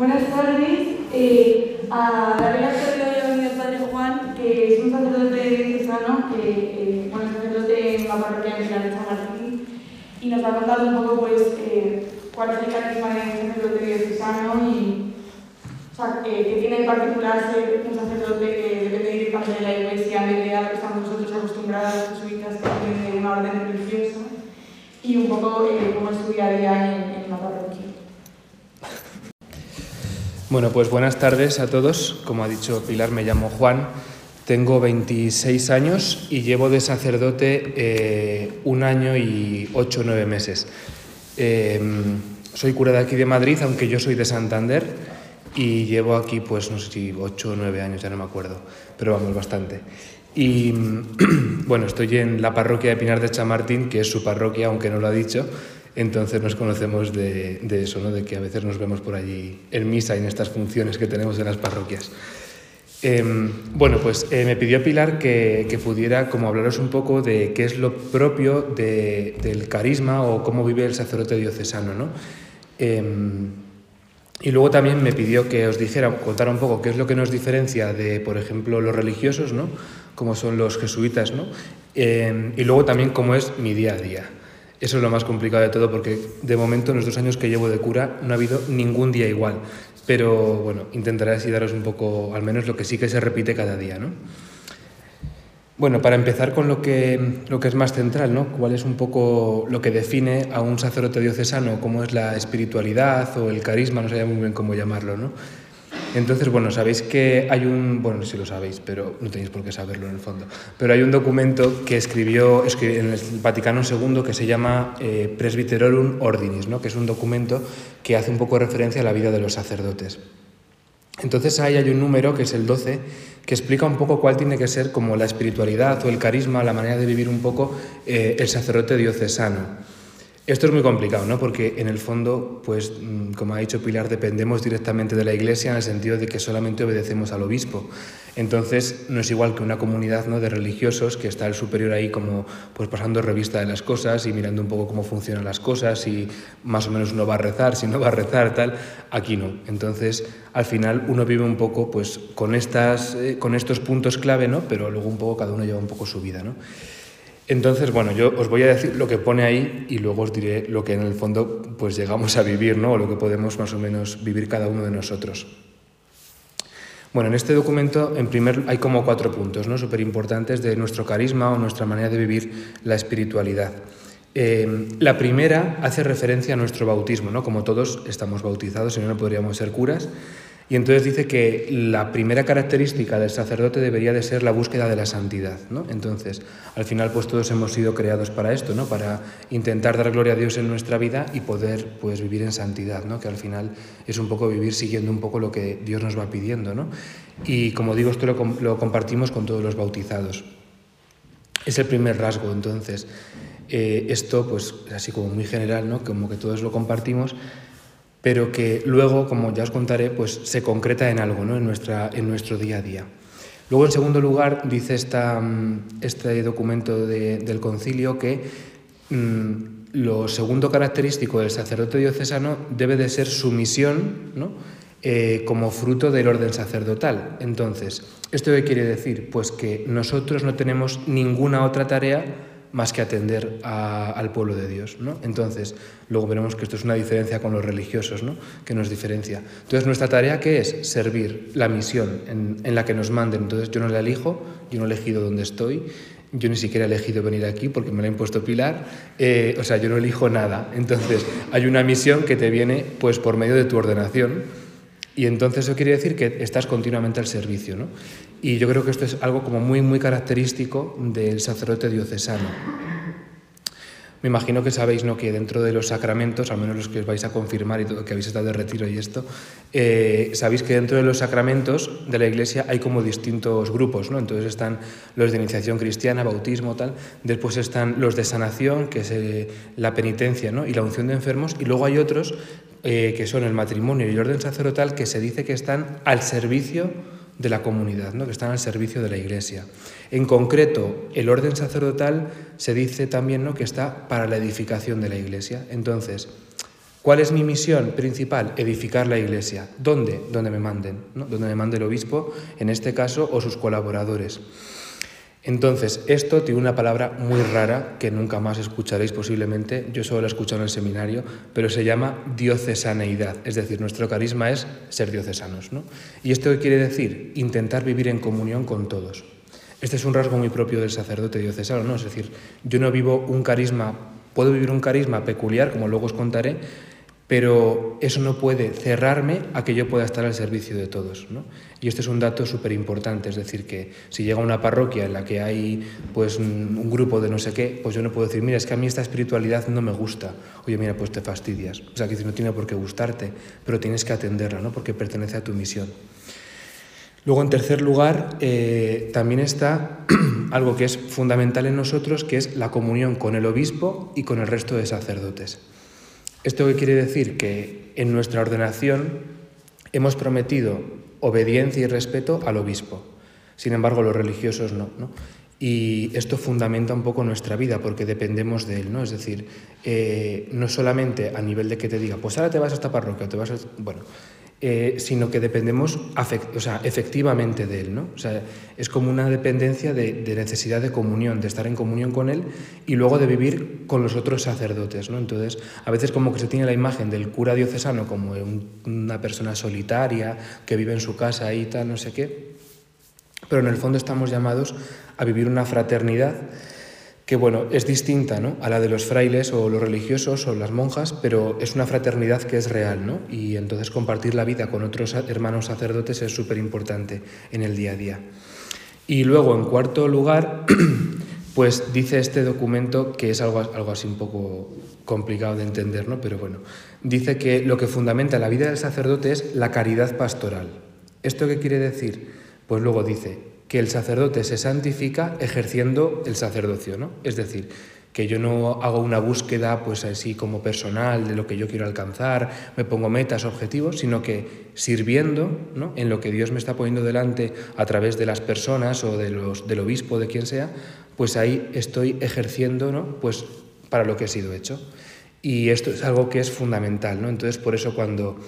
Buenas tardes. Eh, a darle la bienvenida a al Padre Juan, que es un sacerdote diocesano, que eh, bueno, es sacerdote en la parroquia de San Martín, y nos ha contado un poco pues, eh, cuál es el carisma de un sacerdote diocesano y o sea, eh, que tiene en particular ser un sacerdote que depende directamente de la iglesia, de a que estamos nosotros acostumbrados jesuitas que de una orden religiosa, y un poco eh, cómo es su día en, en la parroquia. Bueno, pues buenas tardes a todos. Como ha dicho Pilar, me llamo Juan, tengo 26 años y llevo de sacerdote eh, un año y ocho o nueve meses. Eh, soy cura de aquí de Madrid, aunque yo soy de Santander y llevo aquí, pues no sé si ocho o nueve años, ya no me acuerdo, pero vamos, bastante. Y bueno, estoy en la parroquia de Pinar de Chamartín, que es su parroquia, aunque no lo ha dicho, entonces nos conocemos de, de, eso, ¿no? de que a veces nos vemos por allí en misa y en estas funciones que tenemos en las parroquias. Eh, bueno, pues eh, me pidió Pilar que, pudiera como hablaros un poco de qué es lo propio de, del carisma o cómo vive el sacerdote diocesano. ¿no? Eh, y luego también me pidió que os dijera, contara un poco qué es lo que nos diferencia de, por ejemplo, los religiosos, ¿no? como son los jesuitas, ¿no? Em, y luego también cómo es mi día a día. Eso es lo más complicado de todo porque de momento en los dos años que llevo de cura no ha habido ningún día igual. Pero bueno, intentaré así daros un poco, al menos lo que sí que se repite cada día, ¿no? Bueno, para empezar con lo que, lo que es más central, ¿no? ¿Cuál es un poco lo que define a un sacerdote diocesano? ¿Cómo es la espiritualidad o el carisma? No sé muy bien cómo llamarlo, ¿no? Entonces, bueno, sabéis que hay un, bueno, si lo sabéis, pero no tenéis por qué saberlo en el fondo, pero hay un documento que escribió, en el Vaticano II que se llama eh, Presbyterorum Ordinis, ¿no? que es un documento que hace un poco referencia a la vida de los sacerdotes. Entonces ahí hay un número, que es el 12, que explica un poco cuál tiene que ser como la espiritualidad o el carisma, la manera de vivir un poco eh, el sacerdote diocesano. Esto es muy complicado, ¿no? Porque en el fondo, pues, mm, como ha dicho Pilar, dependemos directamente de la Iglesia en el sentido de que solamente obedecemos al obispo. Entonces, no es igual que una comunidad ¿no? de religiosos que está el superior ahí como pues pasando revista de las cosas y mirando un poco cómo funcionan las cosas y más o menos uno va a rezar, si no va a rezar, tal. Aquí no. Entonces, al final uno vive un poco pues con, estas, eh, con estos puntos clave, ¿no? Pero luego un poco cada uno lleva un poco su vida, ¿no? Entonces, bueno, yo os voy a decir lo que pone ahí y luego os diré lo que en el fondo pues llegamos a vivir, ¿no? O lo que podemos más o menos vivir cada uno de nosotros. Bueno, en este documento, en primer, hay como cuatro puntos, ¿no? Súper importantes de nuestro carisma o nuestra manera de vivir la espiritualidad. Eh, la primera hace referencia a nuestro bautismo, ¿no? Como todos estamos bautizados, si no, no podríamos ser curas. Y entonces dice que la primera característica del sacerdote debería de ser la búsqueda de la santidad. ¿no? Entonces, al final, pues todos hemos sido creados para esto, ¿no? para intentar dar gloria a Dios en nuestra vida y poder pues, vivir en santidad, ¿no? que al final es un poco vivir siguiendo un poco lo que Dios nos va pidiendo. ¿no? Y como digo, esto lo, lo compartimos con todos los bautizados. Es el primer rasgo, entonces. Eh, esto, pues, así como muy general, ¿no? como que todos lo compartimos, pero que luego, como ya os contaré, pues se concreta en algo, ¿no? en, nuestra, en nuestro día a día. Luego, en segundo lugar, dice esta, mm, este documento de, del concilio que mmm, lo segundo característico del sacerdote diocesano debe de ser su misión ¿no? eh, como fruto del orden sacerdotal. Entonces, ¿esto qué quiere decir? Pues que nosotros no tenemos ninguna otra tarea más que atender al pueblo de Dios. ¿no? Entonces, luego veremos que esto es una diferencia con los religiosos, ¿no? que nos diferencia. Entonces, nuestra tarea ¿qué es? Servir la misión en, la que nos manden. Entonces, yo no la elijo, yo no he elegido dónde estoy, yo ni siquiera he elegido venir aquí porque me la ha impuesto Pilar, eh, o sea, yo no elijo nada. Entonces, hay una misión que te viene pues, por medio de tu ordenación. Y entonces eso quiere decir que estás continuamente al servicio. ¿no? Y yo creo que esto es algo como muy, muy característico del sacerdote diocesano. Me imagino que sabéis ¿no? que dentro de los sacramentos, al menos los que os vais a confirmar y todo, que habéis estado de retiro y esto, eh, sabéis que dentro de los sacramentos de la Iglesia hay como distintos grupos. ¿no? Entonces están los de iniciación cristiana, bautismo, tal. Después están los de sanación, que es eh, la penitencia ¿no? y la unción de enfermos. Y luego hay otros eh, que son el matrimonio y el orden sacerdotal, que se dice que están al servicio de la comunidad, ¿no? que están al servicio de la Iglesia. En concreto, el orden sacerdotal se dice también ¿no? que está para la edificación de la Iglesia. Entonces, ¿Cuál es mi misión principal? Edificar la iglesia. ¿Dónde? Donde me manden, ¿no? donde me mande el obispo, en este caso, o sus colaboradores. Entonces, esto tiene una palabra muy rara que nunca más escucharéis posiblemente, yo solo la he escuchado en el seminario, pero se llama diocesaneidad, es decir, nuestro carisma es ser diocesanos. ¿no? ¿Y esto qué quiere decir? Intentar vivir en comunión con todos. Este es un rasgo muy propio del sacerdote diocesano, ¿no? es decir, yo no vivo un carisma, puedo vivir un carisma peculiar, como luego os contaré, pero eso no puede cerrarme a que yo pueda estar al servicio de todos. ¿no? Y este es un dato súper importante, es decir, que si llega una parroquia en la que hay pues, un, grupo de no sé qué, pues yo no puedo decir, mira, es que a mí esta espiritualidad no me gusta. Oye, mira, pues te fastidias. O sea, que no tiene por qué gustarte, pero tienes que atenderla, ¿no? porque pertenece a tu misión. Luego, en tercer lugar, eh, también está algo que es fundamental en nosotros, que es la comunión con el obispo y con el resto de sacerdotes. ¿Esto qué quiere decir? Que en nuestra ordenación hemos prometido obediencia y respeto al obispo. Sin embargo, los religiosos no. Y esto fundamenta un poco nuestra vida porque dependemos de él, ¿no? Es decir, eh, no solamente a nivel de que te diga, pues ahora te vas a esta parroquia, te vas a... Bueno, eh, sino que dependemos efectivamente de Él. ¿no? O sea, es como una dependencia de, necesidad de comunión, de estar en comunión con Él y luego de vivir con los otros sacerdotes. ¿no? Entonces, a veces como que se tiene la imagen del cura diocesano como una persona solitaria que vive en su casa y tal, no sé qué, pero en el fondo estamos llamados a vivir una fraternidad que bueno, es distinta ¿no? a la de los frailes o los religiosos o las monjas, pero es una fraternidad que es real, ¿no? Y entonces compartir la vida con otros hermanos sacerdotes es súper importante en el día a día. Y luego, en cuarto lugar, pues dice este documento que es algo, algo así un poco complicado de entender, ¿no? Pero bueno, dice que lo que fundamenta la vida del sacerdote es la caridad pastoral. ¿Esto qué quiere decir? Pues luego dice, que el sacerdote se santifica ejerciendo el sacerdocio, ¿no? Es decir, que yo no hago una búsqueda pues así como personal de lo que yo quiero alcanzar, me pongo metas, objetivos, sino que sirviendo ¿no? en lo que Dios me está poniendo delante a través de las personas o de los, del obispo, de quien sea, pues ahí estoy ejerciendo ¿no? pues para lo que he sido hecho. Y esto es algo que es fundamental, ¿no? Entonces, por eso cuando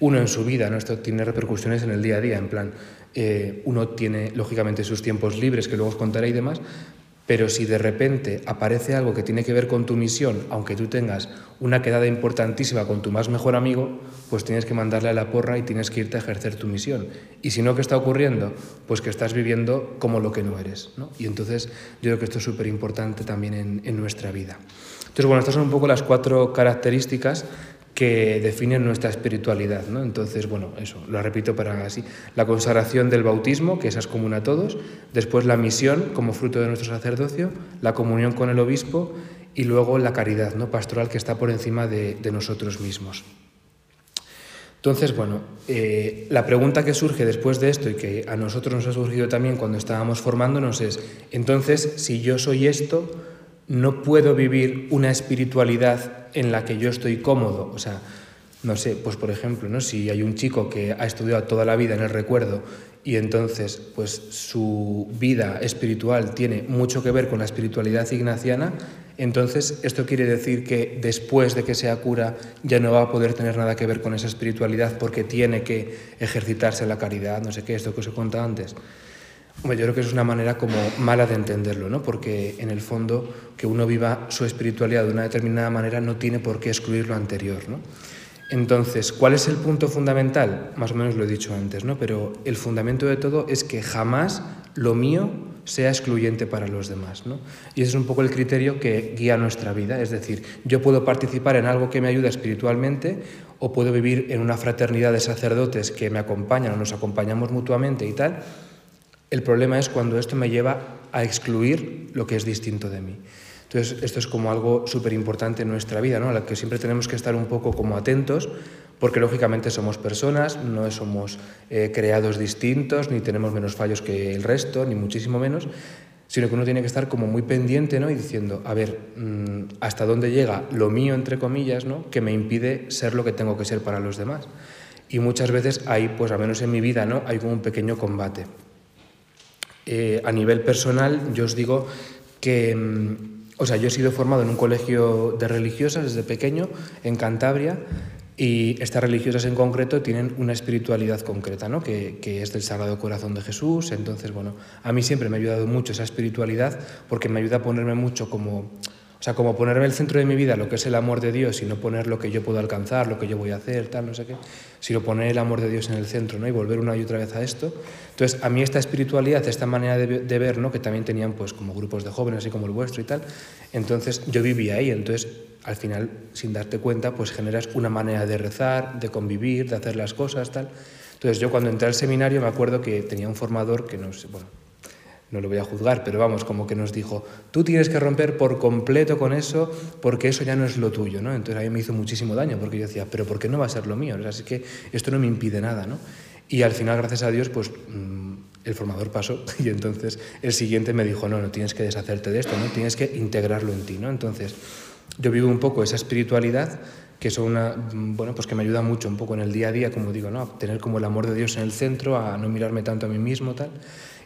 uno en su vida, ¿no? esto tiene repercusiones en el día a día, en plan, eh, uno tiene lógicamente sus tiempos libres, que luego os contaré y demás, pero si de repente aparece algo que tiene que ver con tu misión, aunque tú tengas una quedada importantísima con tu más mejor amigo, pues tienes que mandarle a la porra y tienes que irte a ejercer tu misión. Y si no, ¿qué está ocurriendo? Pues que estás viviendo como lo que no eres. Y entonces yo creo que esto es súper importante también en, en nuestra vida. Entonces, bueno, estas son un poco las cuatro características que definen nuestra espiritualidad. ¿no? Entonces, bueno, eso, lo repito para así. La consagración del bautismo, que esa es común a todos, después la misión como fruto de nuestro sacerdocio, la comunión con el obispo y luego la caridad ¿no? pastoral que está por encima de, nosotros mismos. Entonces, bueno, eh, la pregunta que surge después de esto y que a nosotros nos ha surgido también cuando estábamos formándonos es, entonces, si yo soy esto, no puedo vivir una espiritualidad en la que yo estoy cómodo. O sea, no sé, pues por ejemplo, ¿no? si hay un chico que ha estudiado toda la vida en el recuerdo y entonces pues su vida espiritual tiene mucho que ver con la espiritualidad ignaciana, entonces esto quiere decir que después de que sea cura ya no va a poder tener nada que ver con esa espiritualidad porque tiene que ejercitarse la caridad, no sé qué, esto que os he contado antes yo creo que es una manera como mala de entenderlo, ¿no? porque en el fondo que uno viva su espiritualidad de una determinada manera no tiene por qué excluir lo anterior. ¿no? Entonces, ¿cuál es el punto fundamental? Más o menos lo he dicho antes, ¿no? pero el fundamento de todo es que jamás lo mío sea excluyente para los demás. ¿no? Y ese es un poco el criterio que guía nuestra vida, es decir, yo puedo participar en algo que me ayuda espiritualmente o puedo vivir en una fraternidad de sacerdotes que me acompañan o nos acompañamos mutuamente y tal, el problema es cuando esto me lleva a excluir lo que es distinto de mí. Entonces, esto es como algo súper importante en nuestra vida, ¿no? a la que siempre tenemos que estar un poco como atentos, porque lógicamente somos personas, no somos eh, creados distintos, ni tenemos menos fallos que el resto, ni muchísimo menos, sino que uno tiene que estar como muy pendiente ¿no? y diciendo, a ver, mm, hasta dónde llega lo mío, entre comillas, ¿no? que me impide ser lo que tengo que ser para los demás. Y muchas veces hay, pues al menos en mi vida, ¿no? hay como un pequeño combate. Eh, a nivel personal, yo os digo que mm, o sea, yo he sido formado en un colegio de religiosas desde pequeño, en Cantabria, y estas religiosas en concreto tienen una espiritualidad concreta, ¿no? que, que, es del Sagrado Corazón de Jesús. Entonces, bueno, a mí siempre me ha ayudado mucho esa espiritualidad porque me ayuda a ponerme mucho como o sea, como ponerme el centro de mi vida, lo que es el amor de Dios, y no poner lo que yo puedo alcanzar, lo que yo voy a hacer, tal, no sé qué, sino poner el amor de Dios en el centro, ¿no? Y volver una y otra vez a esto. Entonces, a mí esta espiritualidad, esta manera de, ver, ¿no? Que también tenían, pues, como grupos de jóvenes, así como el vuestro y tal. Entonces, yo vivía ahí. Entonces, al final, sin darte cuenta, pues generas una manera de rezar, de convivir, de hacer las cosas, tal. Entonces, yo cuando entré al seminario me acuerdo que tenía un formador que no sé, bueno, no lo voy a juzgar, pero vamos, como que nos dijo, tú tienes que romper por completo con eso porque eso ya no es lo tuyo, ¿no? Entonces a mí me hizo muchísimo daño porque yo decía, pero ¿por qué no va a ser lo mío? Así que esto no me impide nada, ¿no? Y al final, gracias a Dios, pues mm, el formador pasó y entonces el siguiente me dijo, no, no tienes que deshacerte de esto, ¿no? Tienes que integrarlo en ti, ¿no? Entonces yo vivo un poco esa espiritualidad que es una, mm, bueno, pues que me ayuda mucho un poco en el día a día, como digo, ¿no? A tener como el amor de Dios en el centro, a no mirarme tanto a mí mismo, tal.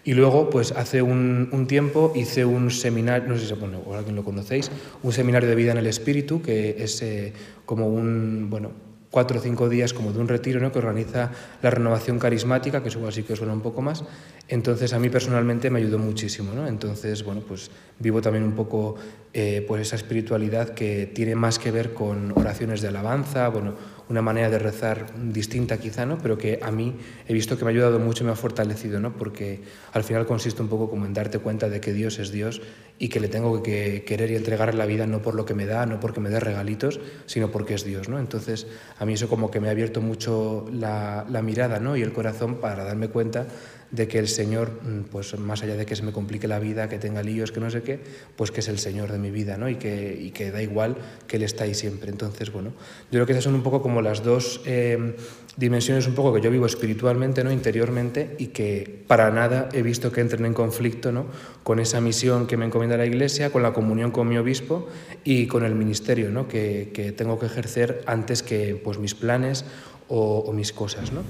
Y luego, pues hace un, un, tiempo hice un seminario, no sé si bueno, o alguien lo conocéis, un seminario de vida en el espíritu, que es eh, como un, bueno, cuatro o cinco días como de un retiro ¿no? que organiza la renovación carismática, que eso así que suena un poco más. Entonces a mí personalmente me ayudó muchísimo. ¿no? Entonces, bueno, pues vivo también un poco eh, pues esa espiritualidad que tiene más que ver con oraciones de alabanza, bueno, una manera de rezar distinta quizá, ¿no? pero que a mí he visto que me ha ayudado mucho y me ha fortalecido, ¿no? porque al final consiste un poco como en darte cuenta de que Dios es Dios y que le tengo que querer y entregar la vida no por lo que me da, no porque me dé regalitos, sino porque es Dios. ¿no? Entonces a mí eso como que me ha abierto mucho la, la mirada ¿no? y el corazón para darme cuenta de que el Señor, mm, pues más allá de que se me complique la vida, que tenga líos, que no sé qué, pues que es el Señor de mi vida, ¿no? Y que, y que da igual que Él está ahí siempre. Entonces, bueno, yo creo que esas son un poco como las dos eh, dimensiones un poco que yo vivo espiritualmente, ¿no? Interiormente, y que para nada he visto que entren en conflicto, ¿no? Con esa misión que me encomienda la Iglesia, con la comunión con mi obispo y con el ministerio, ¿no? Que, que tengo que ejercer antes que, pues, mis planes o, o mis cosas, ¿no?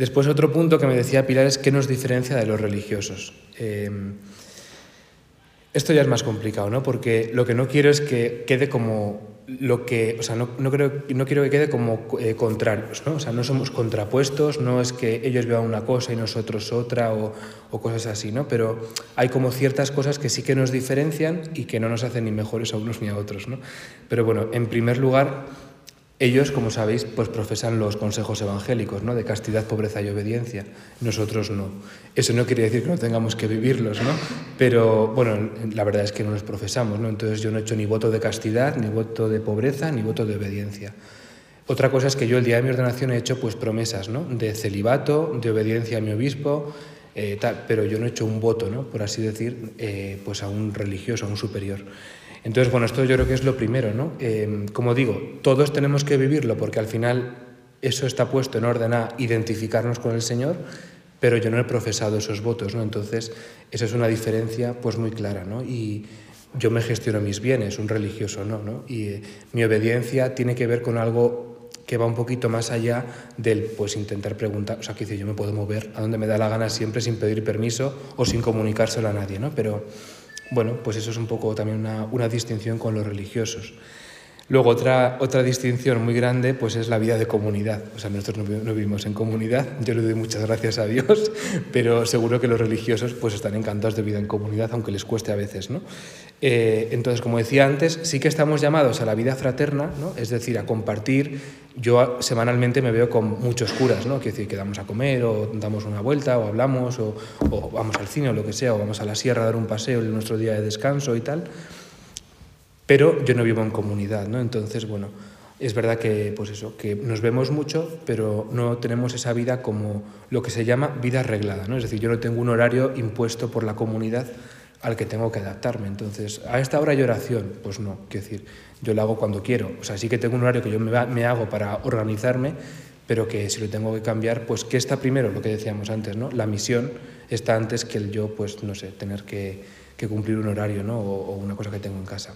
Después otro punto que me decía Pilar es qué nos diferencia de los religiosos. Em, esto ya es más complicado, ¿no? Porque lo que no quiero es que quede como lo que, o sea, no, no, creo, no quiero que quede como eh, contrarios, ¿no? O sea, no somos contrapuestos, no es que ellos vean una cosa y nosotros otra o, o, cosas así, ¿no? Pero hay como ciertas cosas que sí que nos diferencian y que no nos hacen ni mejores a unos ni a otros, ¿no? Pero bueno, en primer lugar, ellos, como sabéis, pues profesan los consejos evangélicos, ¿no? De castidad, pobreza y obediencia. Nosotros no. Eso no quiere decir que no tengamos que vivirlos, ¿no? Pero, bueno, la verdad es que no los profesamos, ¿no? Entonces yo no he hecho ni voto de castidad, ni voto de pobreza, ni voto de obediencia. Otra cosa es que yo el día de mi ordenación he hecho pues promesas, ¿no? De celibato, de obediencia a mi obispo, eh, tal, pero yo no he hecho un voto, ¿no? Por así decir, eh, pues a un religioso, a un superior. Entonces, bueno, esto yo creo que es lo primero, ¿no? Eh, como digo, todos tenemos que vivirlo porque al final eso está puesto en orden a identificarnos con el Señor, pero yo no he profesado esos votos, ¿no? Entonces, esa es una diferencia pues muy clara, ¿no? Y yo me gestiono mis bienes, un religioso no, ¿no? Y eh, mi obediencia tiene que ver con algo que va un poquito más allá del pues intentar preguntar, o sea, que dice, yo me puedo mover a donde me da la gana siempre sin pedir permiso o sin comunicárselo a nadie, ¿no? Pero bueno, pues eso es un poco también una, una distinción con los religiosos. Luego otra, otra distinción muy grande pues es la vida de comunidad. O sea, nosotros no, vivimos en comunidad, yo le doy muchas gracias a Dios, pero seguro que los religiosos pues están encantados de vida en comunidad, aunque les cueste a veces. ¿no? Eh, entonces, como decía antes, sí que estamos llamados a la vida fraterna, ¿no? es decir, a compartir. Yo semanalmente me veo con muchos curas, ¿no? Quiero decir, que damos a comer, o damos una vuelta, o hablamos, o, o vamos al cine o lo que sea, o vamos a la sierra a dar un paseo en nuestro día de descanso y tal pero yo no vivo en comunidad, ¿no? Entonces, bueno, es verdad que, pues eso, que nos vemos mucho, pero no tenemos esa vida como lo que se llama vida arreglada, ¿no? Es decir, yo no tengo un horario impuesto por la comunidad al que tengo que adaptarme. Entonces, ¿a esta hora hay oración? Pues no, quiero decir, yo lo hago cuando quiero. O sea, sí que tengo un horario que yo me, hago para organizarme, pero que si lo tengo que cambiar, pues ¿qué está primero? Lo que decíamos antes, ¿no? La misión está antes que el yo, pues no sé, tener que, que cumplir un horario, ¿no? O, o una cosa que tengo en casa.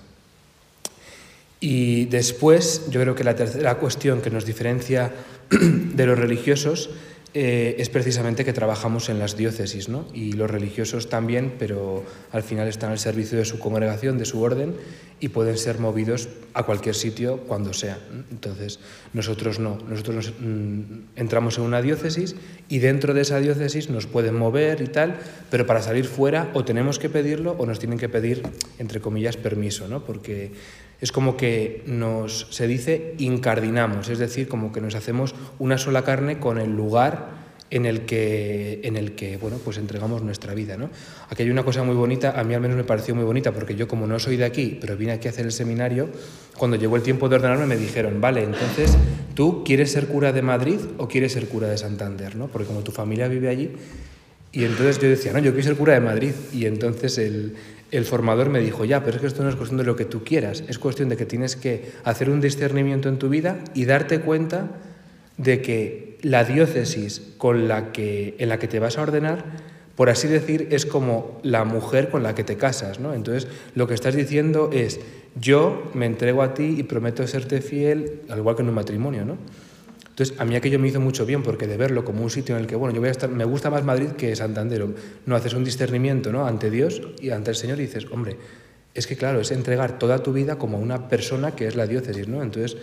Y después, yo creo que la tercera cuestión que nos diferencia de los religiosos eh, es precisamente que trabajamos en las diócesis, ¿no? Y los religiosos también, pero al final están al servicio de su congregación, de su orden, y pueden ser movidos a cualquier sitio cuando sea. Entonces, nosotros no. Nosotros nos, mm, entramos en una diócesis y dentro de esa diócesis nos pueden mover y tal, pero para salir fuera o tenemos que pedirlo o nos tienen que pedir, entre comillas, permiso, ¿no? Porque es como que nos, se dice, incardinamos, es decir, como que nos hacemos una sola carne con el lugar en el que, en el que bueno, pues entregamos nuestra vida. ¿no? Aquí hay una cosa muy bonita, a mí al menos me pareció muy bonita, porque yo como no soy de aquí, pero vine aquí a hacer el seminario, cuando llegó el tiempo de ordenarme me dijeron, vale, entonces tú quieres ser cura de Madrid o quieres ser cura de Santander, ¿no? porque como tu familia vive allí, y entonces yo decía, no, yo quiero ser cura de Madrid, y entonces el, el formador me dijo, ya, pero es que esto no es cuestión de lo que tú quieras, es cuestión de que tienes que hacer un discernimiento en tu vida y darte cuenta de que la diócesis con la que, en la que te vas a ordenar, por así decir, es como la mujer con la que te casas, ¿no? Entonces, lo que estás diciendo es, yo me entrego a ti y prometo serte fiel, al igual que en un matrimonio, ¿no? Entonces, a mí aquello me hizo mucho bien porque de verlo como un sitio en el que, bueno, yo voy a estar, me gusta más Madrid que Santander, no haces un discernimiento, ¿no? Ante Dios y ante el Señor y dices, hombre, es que claro, es entregar toda tu vida como una persona que es la diócesis, ¿no? Entonces,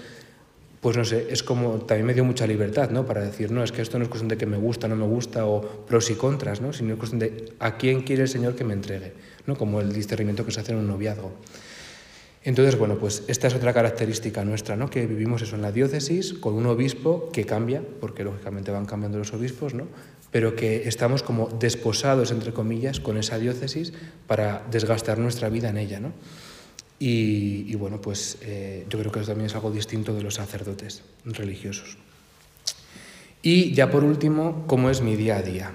pues no sé, es como, también me dio mucha libertad, ¿no? Para decir, no, es que esto no es cuestión de que me gusta, no me gusta, o pros y contras, ¿no? Sino es cuestión de a quién quiere el Señor que me entregue, ¿no? Como el discernimiento que se hace en un noviazgo. Entonces, bueno, pues esta es otra característica nuestra, ¿no? que vivimos eso en la diócesis con un obispo que cambia, porque lógicamente van cambiando los obispos, ¿no? pero que estamos como desposados, entre comillas, con esa diócesis para desgastar nuestra vida en ella. ¿no? Y, bueno, pues eh, yo creo que eso también es algo distinto de los sacerdotes religiosos. Y ya por último, ¿cómo es mi día a día?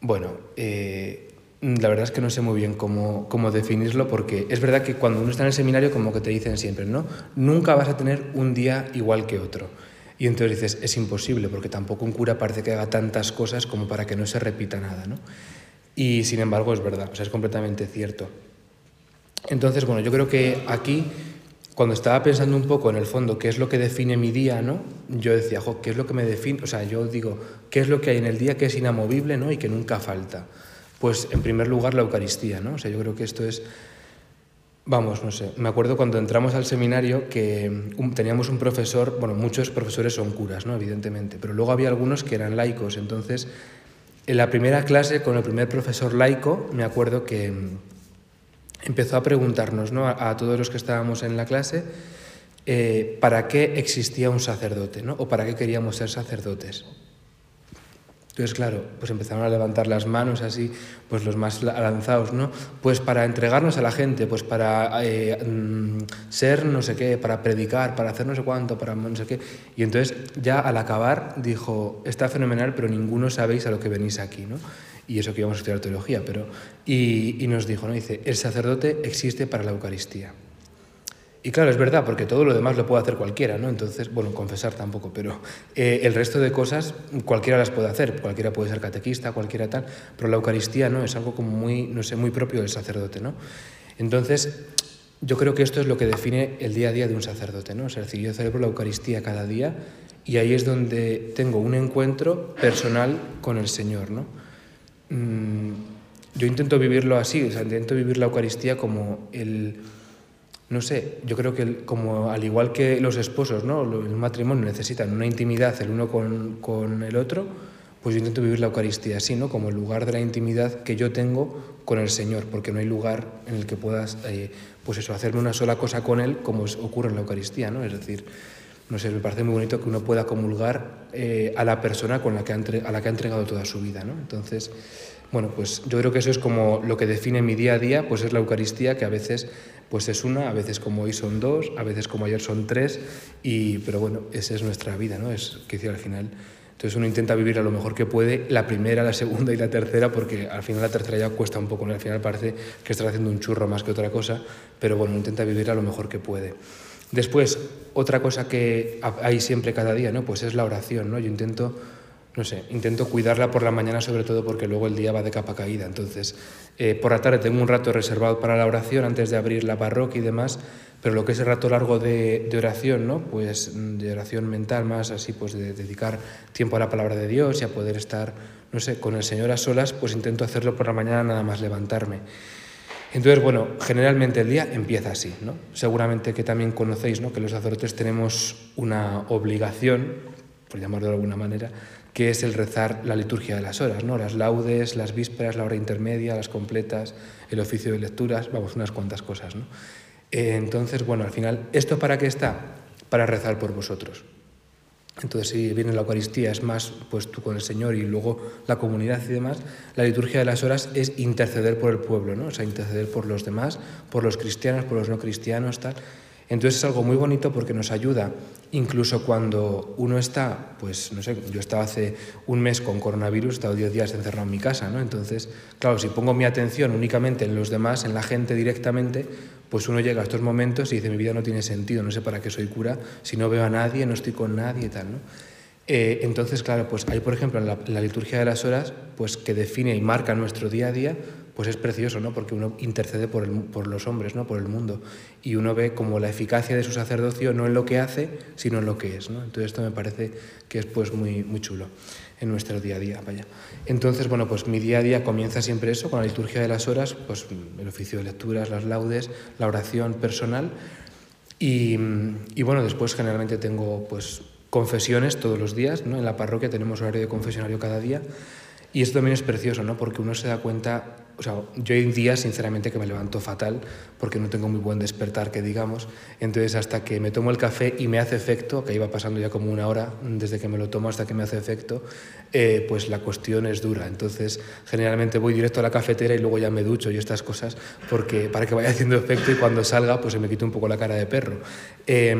Bueno, eh, la verdad es que no sé muy bien cómo, cómo, definirlo porque es verdad que cuando uno está en el seminario como que te dicen siempre, ¿no? Nunca vas a tener un día igual que otro. Y entonces dices, es imposible porque tampoco un cura parece que haga tantas cosas como para que no se repita nada, ¿no? Y sin embargo es verdad, o es completamente cierto. Entonces, bueno, yo creo que aquí, cuando estaba pensando un poco en el fondo qué es lo que define mi día, ¿no? Yo decía, jo, ¿qué es lo que me define? O sea, yo digo, ¿qué es lo que hay en el día que es inamovible, ¿no? Y que nunca falta. Pues en primer lugar la Eucaristía, ¿no? O sea, yo creo que esto es, vamos, no sé, me acuerdo cuando entramos al seminario que teníamos un profesor, bueno, muchos profesores son curas, ¿no? Evidentemente, pero luego había algunos que eran laicos, entonces en la primera clase con el primer profesor laico me acuerdo que empezó a preguntarnos, ¿no? A, todos los que estábamos en la clase, eh, ¿para qué existía un sacerdote, ¿no? O para qué queríamos ser sacerdotes. Entonces, claro, pues empezaron a levantar las manos así, pues los más lanzados, ¿no? Pues para entregarnos a la gente, pues para eh, mm, ser no sé qué, para predicar, para hacer no sé cuánto, para no sé qué. Y entonces ya al acabar dijo, está fenomenal, pero ninguno sabéis a lo que venís aquí, ¿no? Y eso que íbamos a estudiar teología, pero... Y, y nos dijo, ¿no? Dice, el sacerdote existe para la Eucaristía. Y claro, es verdad, porque todo lo demás lo puede hacer cualquiera, ¿no? Entonces, bueno, confesar tampoco, pero eh, el resto de cosas cualquiera las puede hacer, cualquiera puede ser catequista, cualquiera tal, pero la Eucaristía no, es algo como muy, no sé, muy propio del sacerdote, ¿no? Entonces, yo creo que esto es lo que define el día a día de un sacerdote, ¿no? O sea, es decir, yo celebro la Eucaristía cada día y ahí es donde tengo un encuentro personal con el Señor, ¿no? Mm, yo intento vivirlo así, o sea, intento vivir la Eucaristía como el no sé, yo creo que como al igual que los esposos, ¿no? el matrimonio necesitan una intimidad el uno con, el otro, pues yo intento vivir la Eucaristía así, ¿no? como el lugar de la intimidad que yo tengo con el Señor, porque no hay lugar en el que puedas, eh, pues eso, hacerme una sola cosa con Él como ocurre en la Eucaristía, ¿no? Es decir, no sé, me parece muy bonito que uno pueda comulgar eh, a la persona con la que a la que ha entregado toda su vida, ¿no? Entonces, bueno, pues yo creo que eso es como lo que define mi día a día, pues es la Eucaristía, que a veces pues es una, a veces como hoy son dos, a veces como ayer son tres, y, pero bueno, esa es nuestra vida, ¿no? Es que al final. Entonces uno intenta vivir a lo mejor que puede la primera, la segunda y la tercera, porque al final la tercera ya cuesta un poco, ¿no? al final parece que estás haciendo un churro más que otra cosa, pero bueno, intenta vivir a lo mejor que puede. Después, otra cosa que hay siempre cada día, ¿no? Pues es la oración, ¿no? Yo intento no sé, intento cuidarla por la mañana sobre todo porque luego el día va de capa caída. Entonces, eh, por la tarde tengo un rato reservado para la oración antes de abrir la parroquia y demás, pero lo que es el rato largo de, de oración, ¿no? Pues de oración mental más así, pues de dedicar tiempo a la palabra de Dios y a poder estar, no sé, con el Señor a solas, pues intento hacerlo por la mañana nada más levantarme. Entonces, bueno, generalmente el día empieza así, ¿no? Seguramente que también conocéis, ¿no? Que los sacerdotes tenemos una obligación, por llamarlo de alguna manera, que es el rezar la liturgia de las horas, ¿no? las laudes, las vísperas, la hora intermedia, las completas, el oficio de lecturas, vamos, unas cuantas cosas. ¿no? Eh, entonces, bueno, al final, ¿esto para qué está? Para rezar por vosotros. Entonces, si viene la Eucaristía, es más pues tú con el Señor y luego la comunidad y demás, la liturgia de las horas es interceder por el pueblo, ¿no? o sea, interceder por los demás, por los cristianos, por los no cristianos, tal. Entonces es algo muy bonito porque nos ayuda, incluso cuando uno está, pues no sé, yo estaba hace un mes con coronavirus, he estado 10 días encerrado en mi casa, ¿no? Entonces, claro, si pongo mi atención únicamente en los demás, en la gente directamente, pues uno llega a estos momentos y dice, mi vida no tiene sentido, no sé para qué soy cura, si no veo a nadie, no estoy con nadie y tal, ¿no? Eh, entonces, claro, pues hay, por ejemplo, la liturgia de las horas, pues que define y marca nuestro día a día, pues es precioso, ¿no? Porque uno intercede por, el, por, los hombres, ¿no? Por el mundo. Y uno ve como la eficacia de su sacerdocio no en lo que hace, sino en lo que es, ¿no? Entonces esto me parece que es pues muy, muy chulo en nuestro día a día, vaya. Entonces, bueno, pues mi día a día comienza siempre eso, con la liturgia de las horas, pues el oficio de lecturas, las laudes, la oración personal. Y, y bueno, después generalmente tengo pues confesiones todos los días, ¿no? En la parroquia tenemos horario de confesionario cada día. Y esto también es precioso, ¿no? Porque uno se da cuenta o sea, yo hay días, sinceramente, que me levanto fatal porque no tengo muy buen despertar, que digamos. Entonces, hasta que me tomo el café y me hace efecto, que iba pasando ya como una hora desde que me lo tomo hasta que me hace efecto, eh, pues la cuestión es dura. Entonces, generalmente voy directo a la cafetera y luego ya me ducho y estas cosas porque, para que vaya haciendo efecto y cuando salga, pues se me quite un poco la cara de perro. Eh,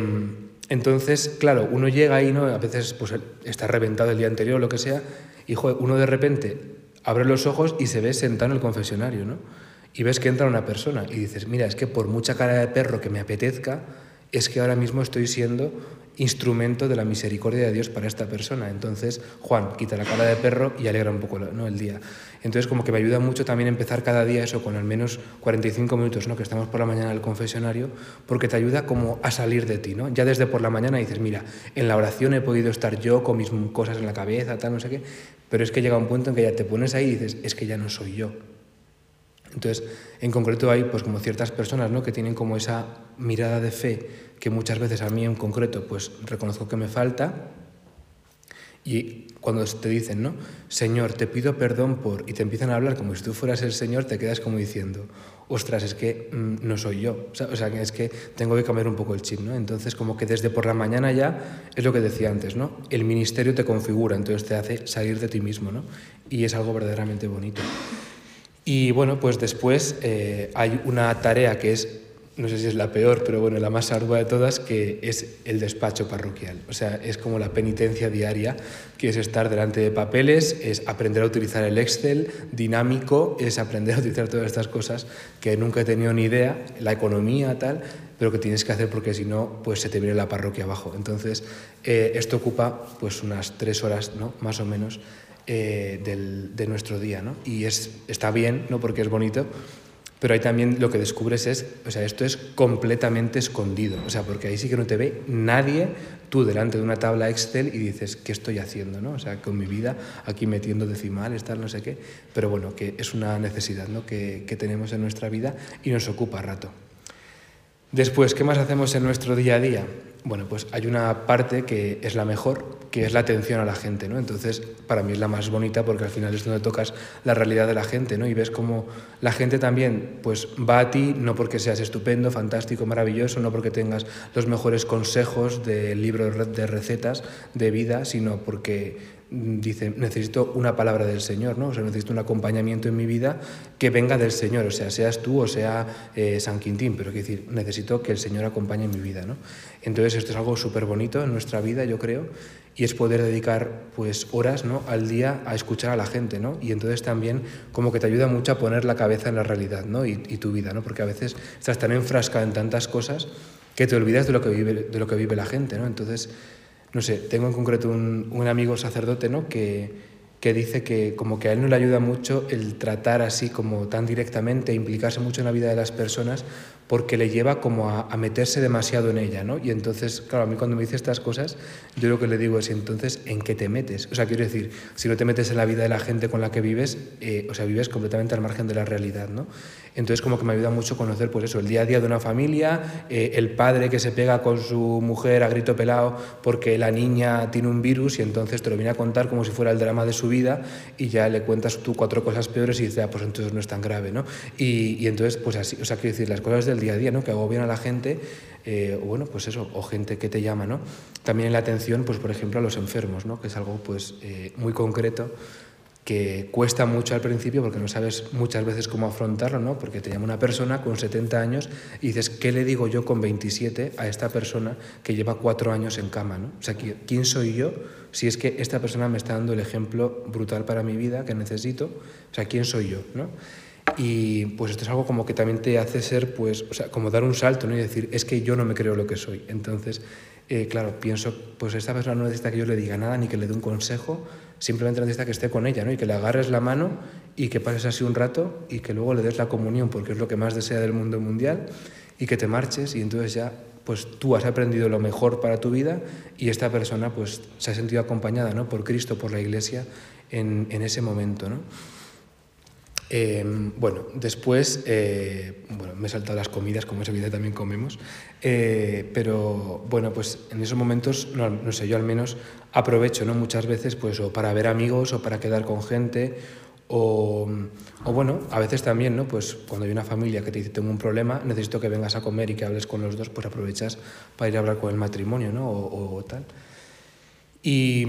entonces, claro, uno llega ahí, ¿no? A veces pues, está reventado el día anterior o lo que sea, y uno de repente abre los ojos y se ve sentado en el confesionario, ¿no? Y ves que entra una persona y dices, mira, es que por mucha cara de perro que me apetezca, es que ahora mismo estoy siendo instrumento de la misericordia de Dios para esta persona. Entonces, Juan, quita la cara de perro y alegra un poco ¿no? el día. Entonces, como que me ayuda mucho también empezar cada día eso con al menos 45 minutos, ¿no? que estamos por la mañana en el confesionario, porque te ayuda como a salir de ti. ¿no? Ya desde por la mañana dices, mira, en la oración he podido estar yo con mis cosas en la cabeza, tal, no sé qué, pero es que llega un punto en que ya te pones ahí y dices, es que ya no soy yo. Entonces, en concreto hay pues como ciertas personas ¿no? que tienen como esa mirada de fe que muchas veces a mí en concreto pues reconozco que me falta y cuando te dicen, ¿no? Señor, te pido perdón por... y te empiezan a hablar como si tú fueras el Señor, te quedas como diciendo, ostras, es que mm, no soy yo. O sea, es que tengo que cambiar un poco el chip, ¿no? Entonces, como que desde por la mañana ya, es lo que decía antes, ¿no? El ministerio te configura, entonces te hace salir de ti mismo, ¿no? Y es algo verdaderamente bonito. Y bueno, pues después eh, hay una tarea que es no sé si es la peor, pero bueno, la más ardua de todas, que es el despacho parroquial. O sea, es como la penitencia diaria, que es estar delante de papeles, es aprender a utilizar el Excel dinámico, es aprender a utilizar todas estas cosas que nunca he tenido ni idea, la economía, tal, pero que tienes que hacer porque si no, pues se te viene la parroquia abajo. Entonces, eh, esto ocupa pues unas tres horas, ¿no? Más o menos, eh, del, de nuestro día, ¿no? Y es, está bien, ¿no? Porque es bonito, pero ahí también lo que descubres es, o sea, esto es completamente escondido, o sea, porque ahí sí que no te ve nadie, tú delante de una tabla Excel y dices, ¿qué estoy haciendo? ¿no? O sea, con mi vida aquí metiendo decimales, tal, no sé qué, pero bueno, que es una necesidad ¿no? que, que tenemos en nuestra vida y nos ocupa rato. Después, ¿qué más hacemos en nuestro día a día? Bueno, pues hay una parte que es la mejor, que es la atención a la gente, ¿no? Entonces, para mí es la más bonita porque al final es donde tocas la realidad de la gente, ¿no? Y ves cómo la gente también, pues, va a ti no porque seas estupendo, fantástico, maravilloso, no porque tengas los mejores consejos del libro de recetas de vida, sino porque dice, necesito una palabra del Señor, ¿no? O sea, necesito un acompañamiento en mi vida que venga del Señor, o sea, seas tú o sea eh, San Quintín, pero quiero decir, necesito que el Señor acompañe en mi vida, ¿no? Entonces esto es algo súper bonito en nuestra vida, yo creo, y es poder dedicar pues horas, ¿no? Al día a escuchar a la gente, ¿no? Y entonces también como que te ayuda mucho a poner la cabeza en la realidad, ¿no? Y, y tu vida, ¿no? Porque a veces estás tan enfrascado en tantas cosas que te olvidas de lo que vive, de lo que vive la gente, ¿no? Entonces no sé, tengo en concreto un, un amigo sacerdote, ¿no? Que, que dice que como que a él no le ayuda mucho el tratar así como tan directamente, implicarse mucho en la vida de las personas, porque le lleva como a, meterse demasiado en ella, ¿no? Y entonces, claro, a mí cuando me dice estas cosas, yo lo que le digo es, entonces, ¿en qué te metes? O sea, quiero decir, si no te metes en la vida de la gente con la que vives, eh, o sea, vives completamente al margen de la realidad, ¿no? Entonces, como que me ayuda mucho conocer, pues eso, el día a día de una familia, eh, el padre que se pega con su mujer a grito pelado porque la niña tiene un virus y entonces te lo viene a contar como si fuera el drama de su vida y ya le cuentas tú cuatro cosas peores y dices, ah, pues entonces no es tan grave, ¿no? Y, y entonces, pues así, o sea, quiero decir, las cosas del día a día, ¿no? Que bien a la gente, eh, bueno, pues eso, o gente que te llama, ¿no? También la atención, pues por ejemplo, a los enfermos, ¿no? Que es algo pues eh, muy concreto que cuesta mucho al principio porque no sabes muchas veces cómo afrontarlo, ¿no? Porque te llama una persona con 70 años y dices, ¿qué le digo yo con 27 a esta persona que lleva cuatro años en cama, ¿no? O sea, ¿quién soy yo si es que esta persona me está dando el ejemplo brutal para mi vida que necesito? O sea, ¿quién soy yo, ¿no? Y pues esto es algo como que también te hace ser, pues, o sea, como dar un salto, ¿no? Y decir, es que yo no me creo lo que soy. Entonces, eh, claro, pienso, pues esta persona no necesita que yo le diga nada ni que le dé un consejo, simplemente necesita que esté con ella, ¿no? Y que le agarres la mano y que pases así un rato y que luego le des la comunión, porque es lo que más desea del mundo mundial, y que te marches y entonces ya, pues tú has aprendido lo mejor para tu vida y esta persona, pues, se ha sentido acompañada, ¿no? Por Cristo, por la Iglesia en, en ese momento, ¿no? Em, bueno, después, eh, bueno, me he saltado las comidas, como es evidente también comemos, eh, pero bueno, pues en esos momentos, no, sé, yo al menos aprovecho, ¿no? Muchas veces, pues, o para ver amigos, o para quedar con gente, o, o, bueno, a veces también, ¿no? Pues cuando hay una familia que te dice tengo un problema, necesito que vengas a comer y que hables con los dos, pues aprovechas para ir a hablar con el matrimonio, ¿no? O, o tal. Y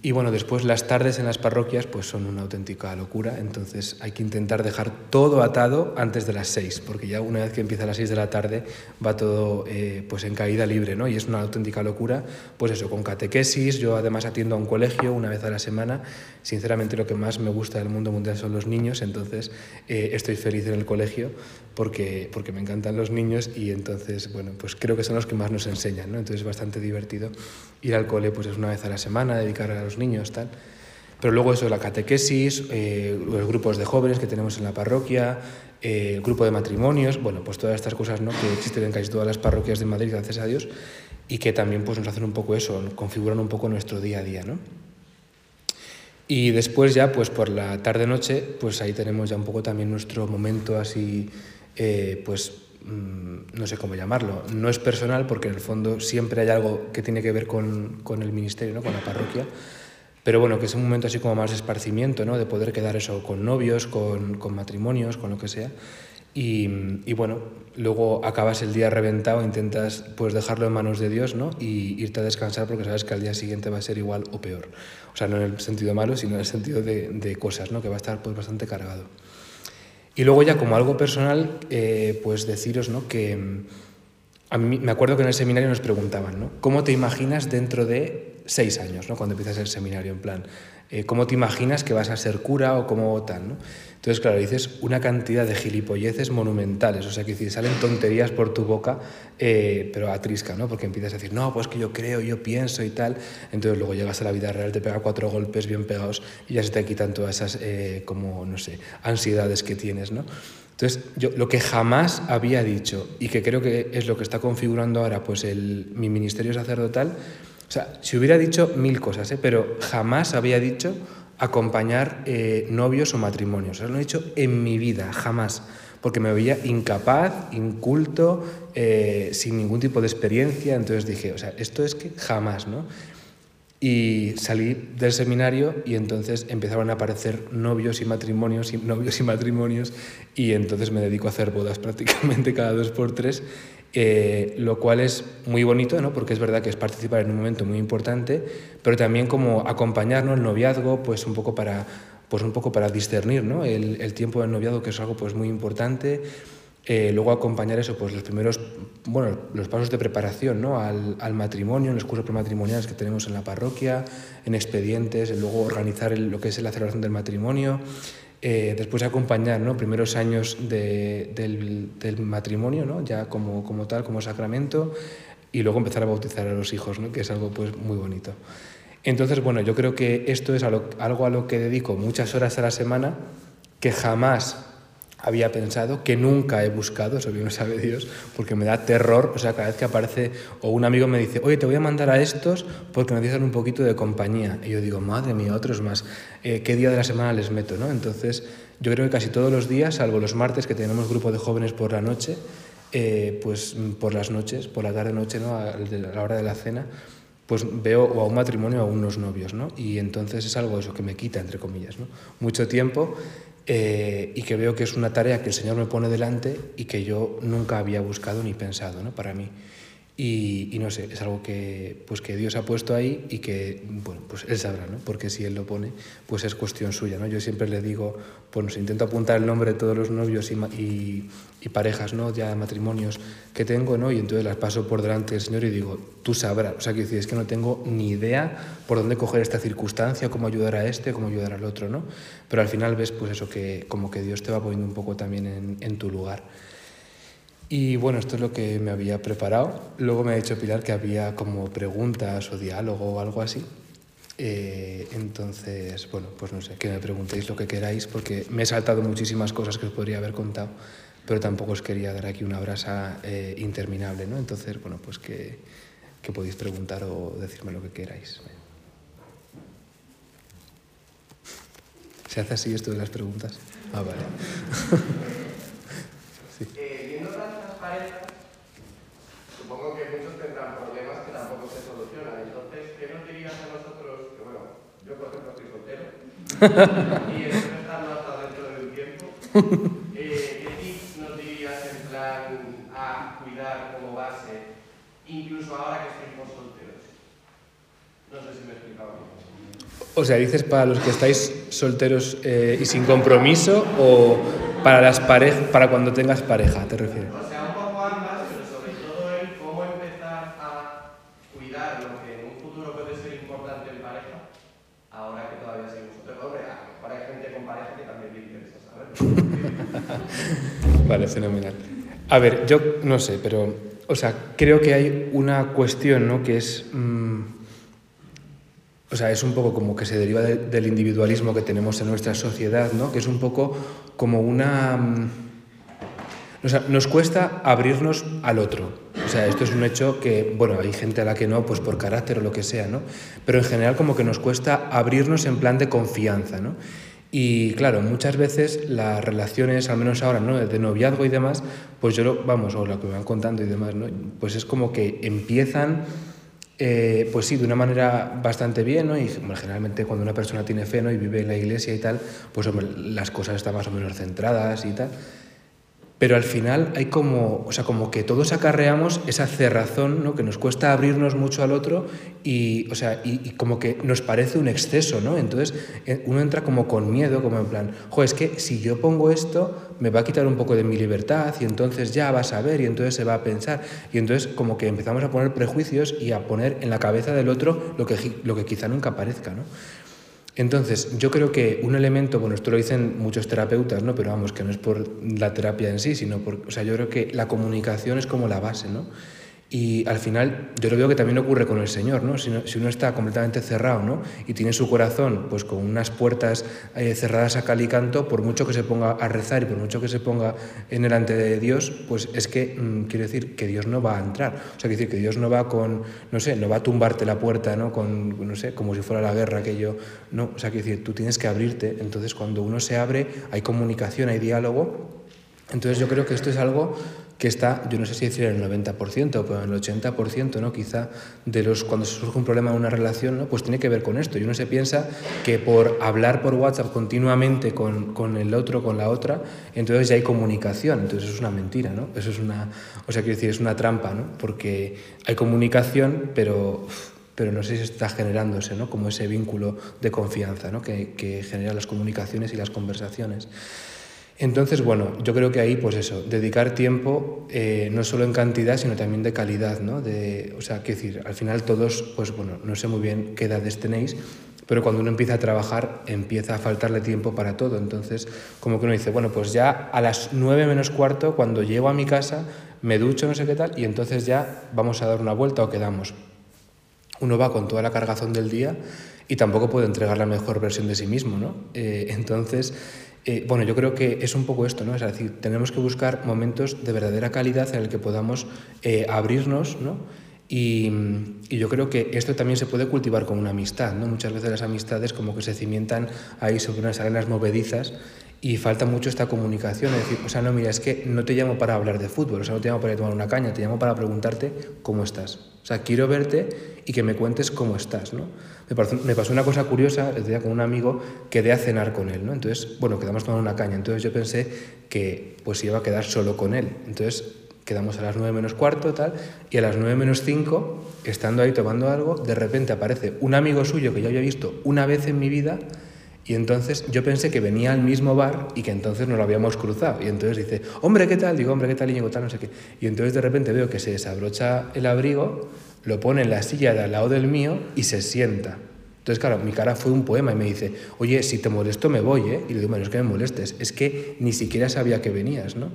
y bueno, después las tardes en las parroquias pues son una auténtica locura, entonces hay que intentar dejar todo atado antes de las seis, porque ya una vez que empieza a las seis de la tarde va todo eh, pues en caída libre, ¿no? Y es una auténtica locura, pues eso, con catequesis, yo además atiendo a un colegio una vez a la semana, sinceramente lo que más me gusta del mundo mundial son los niños, entonces eh, estoy feliz en el colegio porque, porque me encantan los niños y entonces, bueno, pues creo que son los que más nos enseñan, ¿no? Entonces es bastante divertido ir al cole pues es una vez a la semana, dedicar a los niños, tal. Pero luego eso, la catequesis, eh, los grupos de jóvenes que tenemos en la parroquia, eh, el grupo de matrimonios, bueno, pues todas estas cosas ¿no? que existen en casi todas las parroquias de Madrid, gracias a Dios, y que también pues, nos hacen un poco eso, configuran un poco nuestro día a día, ¿no? Y después ya, pues por la tarde-noche, pues ahí tenemos ya un poco también nuestro momento así, eh, pues Mm, no sé cómo llamarlo, no es personal porque en el fondo siempre hay algo que tiene que ver con, con el ministerio, ¿no? con la parroquia, pero bueno, que es un momento así como más de esparcimiento, ¿no? de poder quedar eso con novios, con, con matrimonios, con lo que sea. Y, y, bueno, luego acabas el día reventado, intentas pues dejarlo en manos de Dios ¿no? y irte a descansar porque sabes que al día siguiente va a ser igual o peor. O sea, no en el sentido malo, sino en el sentido de, de cosas, ¿no? que va a estar pues bastante cargado. Y luego ya como algo personal, eh, pues deciros ¿no? que mm, a mí me acuerdo que en el seminario nos preguntaban, ¿no? ¿Cómo te imaginas dentro de seis años, ¿no? cuando empiezas el seminario? En plan, eh, ¿cómo te imaginas que vas a ser cura o cómo tal? ¿no? Entonces, claro, dices una cantidad de gilipolleces monumentales, o sea, que decir, salen tonterías por tu boca, eh, pero a trisca, ¿no? Porque empiezas a decir, no, pues que yo creo, yo pienso y tal, entonces luego llegas a la vida real, te pega cuatro golpes bien pegados y ya se te quitan todas esas, eh, como, no sé, ansiedades que tienes, ¿no? Entonces, yo lo que jamás había dicho y que creo que es lo que está configurando ahora pues el, mi ministerio sacerdotal, o sea, si hubiera dicho mil cosas, ¿eh? pero jamás había dicho acompañar eh, novios o matrimonios. Eso lo he hecho en mi vida, jamás, porque me veía incapaz, inculto, eh, sin ningún tipo de experiencia. Entonces dije, o sea, esto es que jamás, ¿no? Y salí del seminario y entonces empezaron a aparecer novios y matrimonios y novios y matrimonios y entonces me dedico a hacer bodas prácticamente cada dos por tres eh, lo cual es muy bonito, ¿no? porque es verdad que es participar en un momento muy importante, pero también como acompañarnos el noviazgo, pues un poco para, pues un poco para discernir ¿no? el, tiempo del noviazgo, que es algo pues muy importante. Eh, luego acompañar eso, pues los primeros, bueno, los pasos de preparación ¿no? al, al, matrimonio, en los cursos prematrimoniales que tenemos en la parroquia, en expedientes, luego organizar lo que es la celebración del matrimonio, eh, después acompañar ¿no? primeros años de, del, del, matrimonio, ¿no? ya como, como tal, como sacramento, y luego empezar a bautizar a los hijos, ¿no? que es algo pues muy bonito. Entonces, bueno, yo creo que esto es algo a lo que dedico muchas horas a la semana, que jamás había pensado, que nunca he buscado, eso bien sabe Dios, porque me da terror, o sea, cada vez que aparece o un amigo me dice, oye, te voy a mandar a estos porque necesitan un poquito de compañía. Y yo digo, madre mía, otros más, eh, ¿qué día de la semana les meto? ¿no? Entonces, yo creo que casi todos los días, salvo los martes que tenemos grupo de jóvenes por la noche, eh, pues por las noches, por la tarde-noche, ¿no? a la hora de la cena, pues veo o a un matrimonio o a unos novios, ¿no? Y entonces es algo eso que me quita, entre comillas, ¿no? Mucho tiempo eh, y que veo que es una tarea que el Señor me pone delante y que yo nunca había buscado ni pensado, ¿no? Para mí. Y, no sé, es algo que, pues que Dios ha puesto ahí y que, bueno, pues Él sabrá, ¿no? Porque si Él lo pone, pues es cuestión suya, ¿no? Yo siempre le digo, pues intento apuntar el nombre de todos los novios y, parejas, ¿no? Ya matrimonios que tengo, ¿no? Y entonces las paso por delante del Señor y digo, tú sabrás, o sea, que decir, es que no tengo ni idea por dónde coger esta circunstancia, cómo ayudar a este, cómo ayudar al otro, ¿no? Pero al final ves, pues eso, que como que Dios te va poniendo un poco también en, en tu lugar. Y bueno, esto es lo que me había preparado. Luego me ha dicho Pilar que había como preguntas o diálogo o algo así. Eh, entonces, bueno, pues no sé, que me preguntéis lo que queráis porque me he saltado muchísimas cosas que os podría haber contado, pero tampoco os quería dar aquí una brasa eh, interminable, ¿no? Entonces, bueno, pues que, que podéis preguntar o decirme lo que queráis. ¿Se hace así esto de las preguntas? Ah, vale. sí. Eh, supongo que muchos tendrán problemas que tampoco se solucionan. Entonces, ¿qué nos dirías a nosotros? Que bueno, yo por ejemplo estoy soltero y estoy estando hasta dentro de un tiempo. Eh, ¿Qué tips nos dirías en plan a cuidar como base, incluso ahora que estamos solteros? No sé si me he explicado bien. O sea, dices para los que estáis solteros eh, y sin compromiso o para las parejas, para cuando tengas pareja, ¿te refieres? O sea, un poco ambas, pero sobre todo el cómo empezar a cuidar lo que en un futuro puede ser importante en pareja, ahora que todavía seguimos solteros. Hombre, a lo mejor hay gente con pareja que también le interesa saber. vale, fenomenal. A ver, yo no sé, pero, o sea, creo que hay una cuestión, ¿no? Que es... Mmm, o sea, es un poco como que se deriva del individualismo que tenemos en nuestra sociedad, ¿no? Que es un poco como una... Mm, o sea, nos cuesta abrirnos al otro. O sea, esto es un hecho que, bueno, hay gente a la que no, pues por carácter o lo que sea, ¿no? Pero en general como que nos cuesta abrirnos en plan de confianza, ¿no? Y claro, muchas veces las relaciones, al menos ahora, ¿no? De noviazgo y demás, pues yo lo, vamos, o lo que me van contando y demás, ¿no? Pues es como que empiezan eh, pues sí, de una manera bastante bien, ¿no? Y generalmente cuando una persona tiene fe ¿no? y vive en la iglesia y tal, pues las cosas están más o menos centradas y tal. Pero al final hay como, o sea, como que todos acarreamos esa cerrazón, ¿no? Que nos cuesta abrirnos mucho al otro y, o sea, y, como que nos parece un exceso, ¿no? Entonces eh, uno entra como con miedo, como en plan, jo, es que si yo pongo esto me va a quitar un poco de mi libertad y entonces ya vas a ver y entonces se va a pensar y entonces como que empezamos a poner prejuicios y a poner en la cabeza del otro lo que, lo que quizá nunca parezca, ¿no? Entonces, yo creo que un elemento, bueno, esto lo dicen muchos terapeutas, ¿no? Pero vamos, que no es por la terapia en sí, sino por, o sea, yo creo que la comunicación es como la base, ¿no? Y al final yo lo veo que también ocurre con el Señor, ¿no? Si, uno está completamente cerrado ¿no? y tiene su corazón pues con unas puertas eh, cerradas a cal y canto, por mucho que se ponga a rezar y por mucho que se ponga en delante de Dios, pues es que mm, quiere decir que Dios no va a entrar. O sea, quiere decir que Dios no va con, no sé, no va a tumbarte la puerta, ¿no? Con, no sé, como si fuera la guerra aquello, no. O sea, quiere decir, tú tienes que abrirte. Entonces, cuando uno se abre, hay comunicación, hay diálogo. Entonces, yo creo que esto es algo que está, yo no sé si decir el 90%, pero el 80%, ¿no? quizá, de los cuando surge un problema en una relación, ¿no? pues tiene que ver con esto. Y uno se piensa que por hablar por WhatsApp continuamente con, con el otro, con la otra, entonces ya hay comunicación. Entonces eso es una mentira, ¿no? Eso es una, o sea, quiero decir, es una trampa, ¿no? Porque hay comunicación, pero pero no sé si está generándose, ¿no? Como ese vínculo de confianza, ¿no? Que, que genera las comunicaciones y las conversaciones. Entonces, bueno, yo creo que ahí, pues eso, dedicar tiempo eh, no solo en cantidad, sino también de calidad, ¿no? De, o sea, qué decir, al final todos, pues bueno, no sé muy bien qué edades tenéis, Pero cuando uno empieza a trabajar, empieza a faltarle tiempo para todo. Entonces, como que uno dice, bueno, pues ya a las nueve menos cuarto, cuando llego a mi casa, me ducho, no sé qué tal, y entonces ya vamos a dar una vuelta o quedamos. Uno va con toda la cargazón del día y tampoco puede entregar la mejor versión de sí mismo, ¿no? Eh, entonces, eh, bueno, yo creo que es un poco esto, ¿no? Es decir, tenemos que buscar momentos de verdadera calidad en el que podamos eh, abrirnos, ¿no? Y, yo creo que esto también se puede cultivar con una amistad, ¿no? Muchas veces las amistades como que se cimientan ahí sobre unas arenas movedizas y falta mucho esta comunicación, es decir, o sea, no, mira, es que no te llamo para hablar de fútbol, o sea, no te llamo para tomar una caña, te llamo para preguntarte cómo estás. O sea, quiero verte y que me cuentes cómo estás, ¿no? Me pasó, una cosa curiosa, el día con un amigo, quedé a cenar con él, ¿no? Entonces, bueno, quedamos tomando una caña, entonces yo pensé que pues iba a quedar solo con él. Entonces, quedamos a las 9 menos cuarto, tal, y a las 9 menos 5, estando ahí tomando algo, de repente aparece un amigo suyo que yo había visto una vez en mi vida, y entonces yo pensé que venía al mismo bar y que entonces nos lo habíamos cruzado. Y entonces dice, hombre, ¿qué tal? Digo, hombre, ¿qué tal? Y tal, no sé qué. Y entonces de repente veo que se desabrocha el abrigo, lo pone en la silla de al lado del mío y se sienta. Entonces, claro, mi cara fue un poema y me dice, oye, si te molesto me voy, ¿eh? Y le digo, bueno, es que me molestes, es que ni siquiera sabía que venías, ¿no?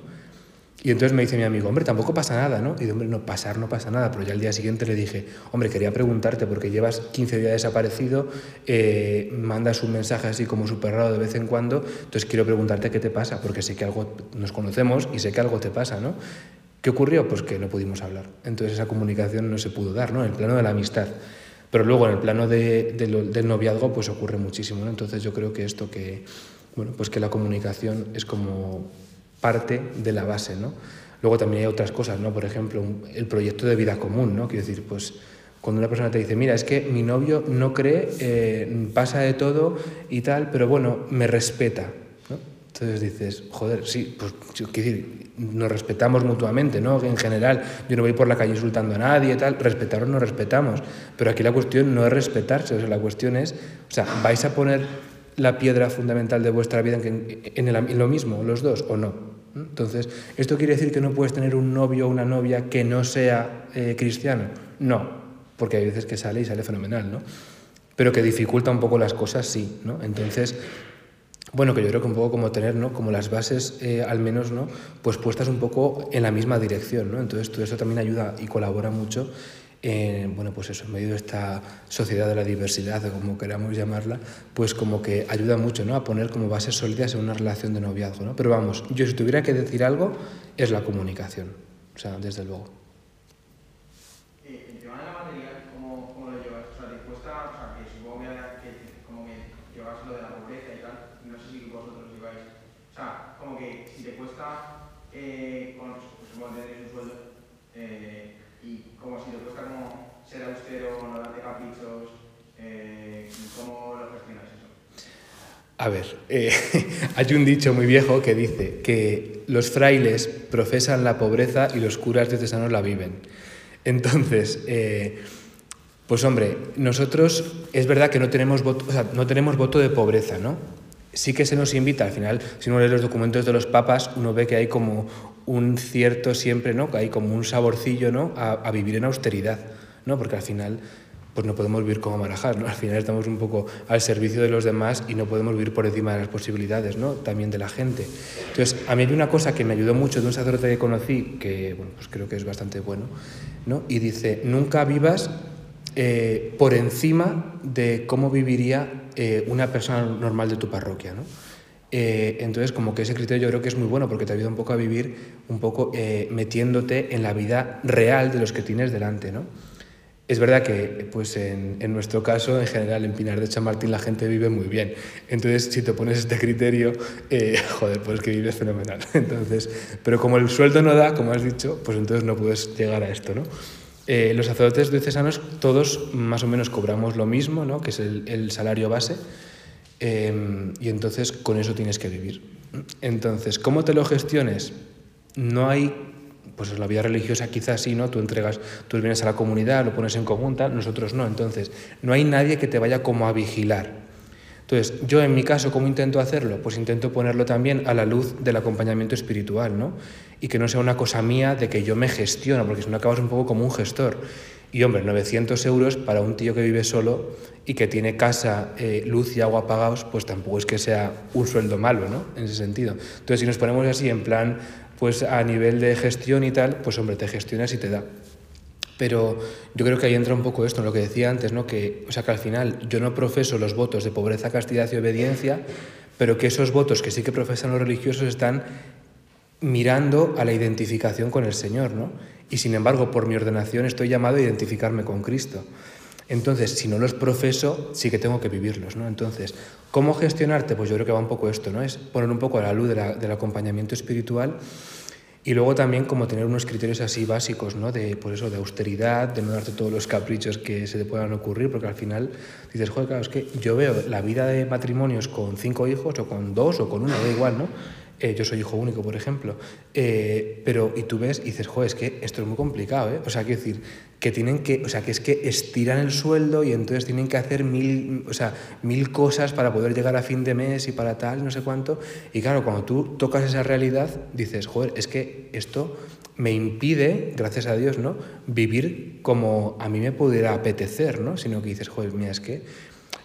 Y entonces me dice mi amigo, hombre, tampoco pasa nada, ¿no? Y digo, hombre, no, pasar no pasa nada. Pero ya al día siguiente le dije, hombre, quería preguntarte, porque llevas 15 días desaparecido, eh, mandas un mensaje así como súper raro de vez en cuando, entonces quiero preguntarte qué te pasa, porque sé que algo, nos conocemos y sé que algo te pasa, ¿no? ¿Qué ocurrió? Pues que no pudimos hablar. Entonces esa comunicación no se pudo dar, ¿no? En el plano de la amistad. Pero luego en el plano de, del noviazgo, pues ocurre muchísimo, ¿no? Entonces yo creo que esto que, bueno, pues que la comunicación es como parte de la base, ¿no? Luego también hay otras cosas, ¿no? Por ejemplo, el proyecto de vida común, ¿no? Quiero decir, pues cuando una persona te dice, mira, es que mi novio no cree, eh, pasa de todo y tal, pero bueno, me respeta. Entonces dices, joder, sí, pues quiero decir, nos respetamos mutuamente, ¿no? En general, yo no voy por la calle insultando a nadie y tal, respetarnos nos respetamos, pero aquí la cuestión no es respetarse, o sea, la cuestión es, o sea, vais a poner la piedra fundamental de vuestra vida en, en lo mismo, los dos, o no. Entonces, ¿esto quiere decir que no puedes tener un novio o una novia que no sea eh, cristiano? No, porque hay veces que sale y sale fenomenal, ¿no? Pero que dificulta un poco las cosas, sí, ¿no? Entonces, bueno, que yo creo que un poco como tener, ¿no? Como las bases, eh, al menos, ¿no? Pues puestas un poco en la misma dirección, ¿no? Entonces, todo eso también ayuda y colabora mucho bueno, pues eso, en medio de esta sociedad de la diversidad, o como queramos llamarla, pues como que ayuda mucho ¿no? a poner como bases sólidas en una relación de noviazgo. ¿no? Pero vamos, yo si tuviera que decir algo, es la comunicación, o sea, desde luego. A ver, eh, hay un dicho muy viejo que dice que los frailes profesan la pobreza y los curas diocesanos la viven. Entonces, eh, pues hombre, nosotros es verdad que no tenemos, voto, no tenemos voto de pobreza, ¿no? Sí que se nos invita, al final, si uno lee los documentos de los papas, uno ve que hay como un cierto siempre, ¿no? Que hay como un saborcillo, ¿no? A, a vivir en austeridad, ¿no? Porque al final pues no podemos vivir como marajas, ¿no? Al final estamos un poco al servicio de los demás y no podemos vivir por encima de las posibilidades, ¿no? También de la gente. Entonces, a mí hay una cosa que me ayudó mucho de un sacerdote que conocí, que, bueno, pues creo que es bastante bueno, ¿no? Y dice, nunca vivas eh, por encima de cómo viviría eh, una persona normal de tu parroquia, ¿no? Eh, entonces, como que ese criterio yo creo que es muy bueno porque te ayuda un poco a vivir un poco metiéndote en la vida real de los que tienes delante, ¿no? Es verdad que pues en, en, nuestro caso, en general, en Pinar de Chamartín la gente vive muy bien. Entonces, si te pones este criterio, eh, joder, pues que vives fenomenal. Entonces, pero como el sueldo no da, como has dicho, pues entonces no puedes llegar a esto, ¿no? Eh, los sacerdotes diocesanos todos más o menos cobramos lo mismo, ¿no? Que es el, el salario base. Eh, y entonces con eso tienes que vivir. Entonces, ¿cómo te lo gestiones? No hay pues la vida religiosa quizás sí, ¿no? Tú entregas, tú vienes a la comunidad, lo pones en común, nosotros no. Entonces, no hay nadie que te vaya como a vigilar. Entonces, yo en mi caso, ¿cómo intento hacerlo? Pues intento ponerlo también a la luz del acompañamiento espiritual, ¿no? Y que no sea una cosa mía de que yo me gestiono, porque si no acabas un poco como un gestor. Y hombre, 900 euros para un tío que vive solo y que tiene casa, eh, luz y agua apagados, pues tampoco es que sea un sueldo malo, ¿no? En ese sentido. Entonces, si nos ponemos así en plan, pues a nivel de gestión y tal, pues hombre, te gestionas y te da. Pero yo creo que ahí entra un poco esto, lo que decía antes, ¿no? que, o sea, que al final yo no profeso los votos de pobreza, castidad y obediencia, pero que esos votos que sí que profesan los religiosos están mirando a la identificación con el Señor, ¿no? Y sin embargo, por mi ordenación estoy llamado a identificarme con Cristo. Entonces, si no los profeso, sí que tengo que vivirlos, ¿no? Entonces, ¿cómo gestionarte? Pues yo creo que va un poco esto, ¿no? Es poner un poco a la luz del acompañamiento espiritual y luego también como tener unos criterios así básicos, ¿no? De, pues eso, de austeridad, de no darte todos los caprichos que se te puedan ocurrir, porque al final dices, joder, claro, es que yo veo la vida de matrimonios con cinco hijos o con dos o con uno, da igual, ¿no? Eh, yo soy hijo único, por ejemplo. Eh, pero, y tú ves y dices, joder, es que esto es muy complicado, ¿eh? O sea, quiero decir, que tienen que, o sea, que es que estiran el sueldo y entonces tienen que hacer mil, o sea, mil cosas para poder llegar a fin de mes y para tal, no sé cuánto. Y claro, cuando tú tocas esa realidad, dices, joder, es que esto me impide, gracias a Dios, ¿no? Vivir como a mí me pudiera apetecer, ¿no? Sino que dices, joder, mira, es que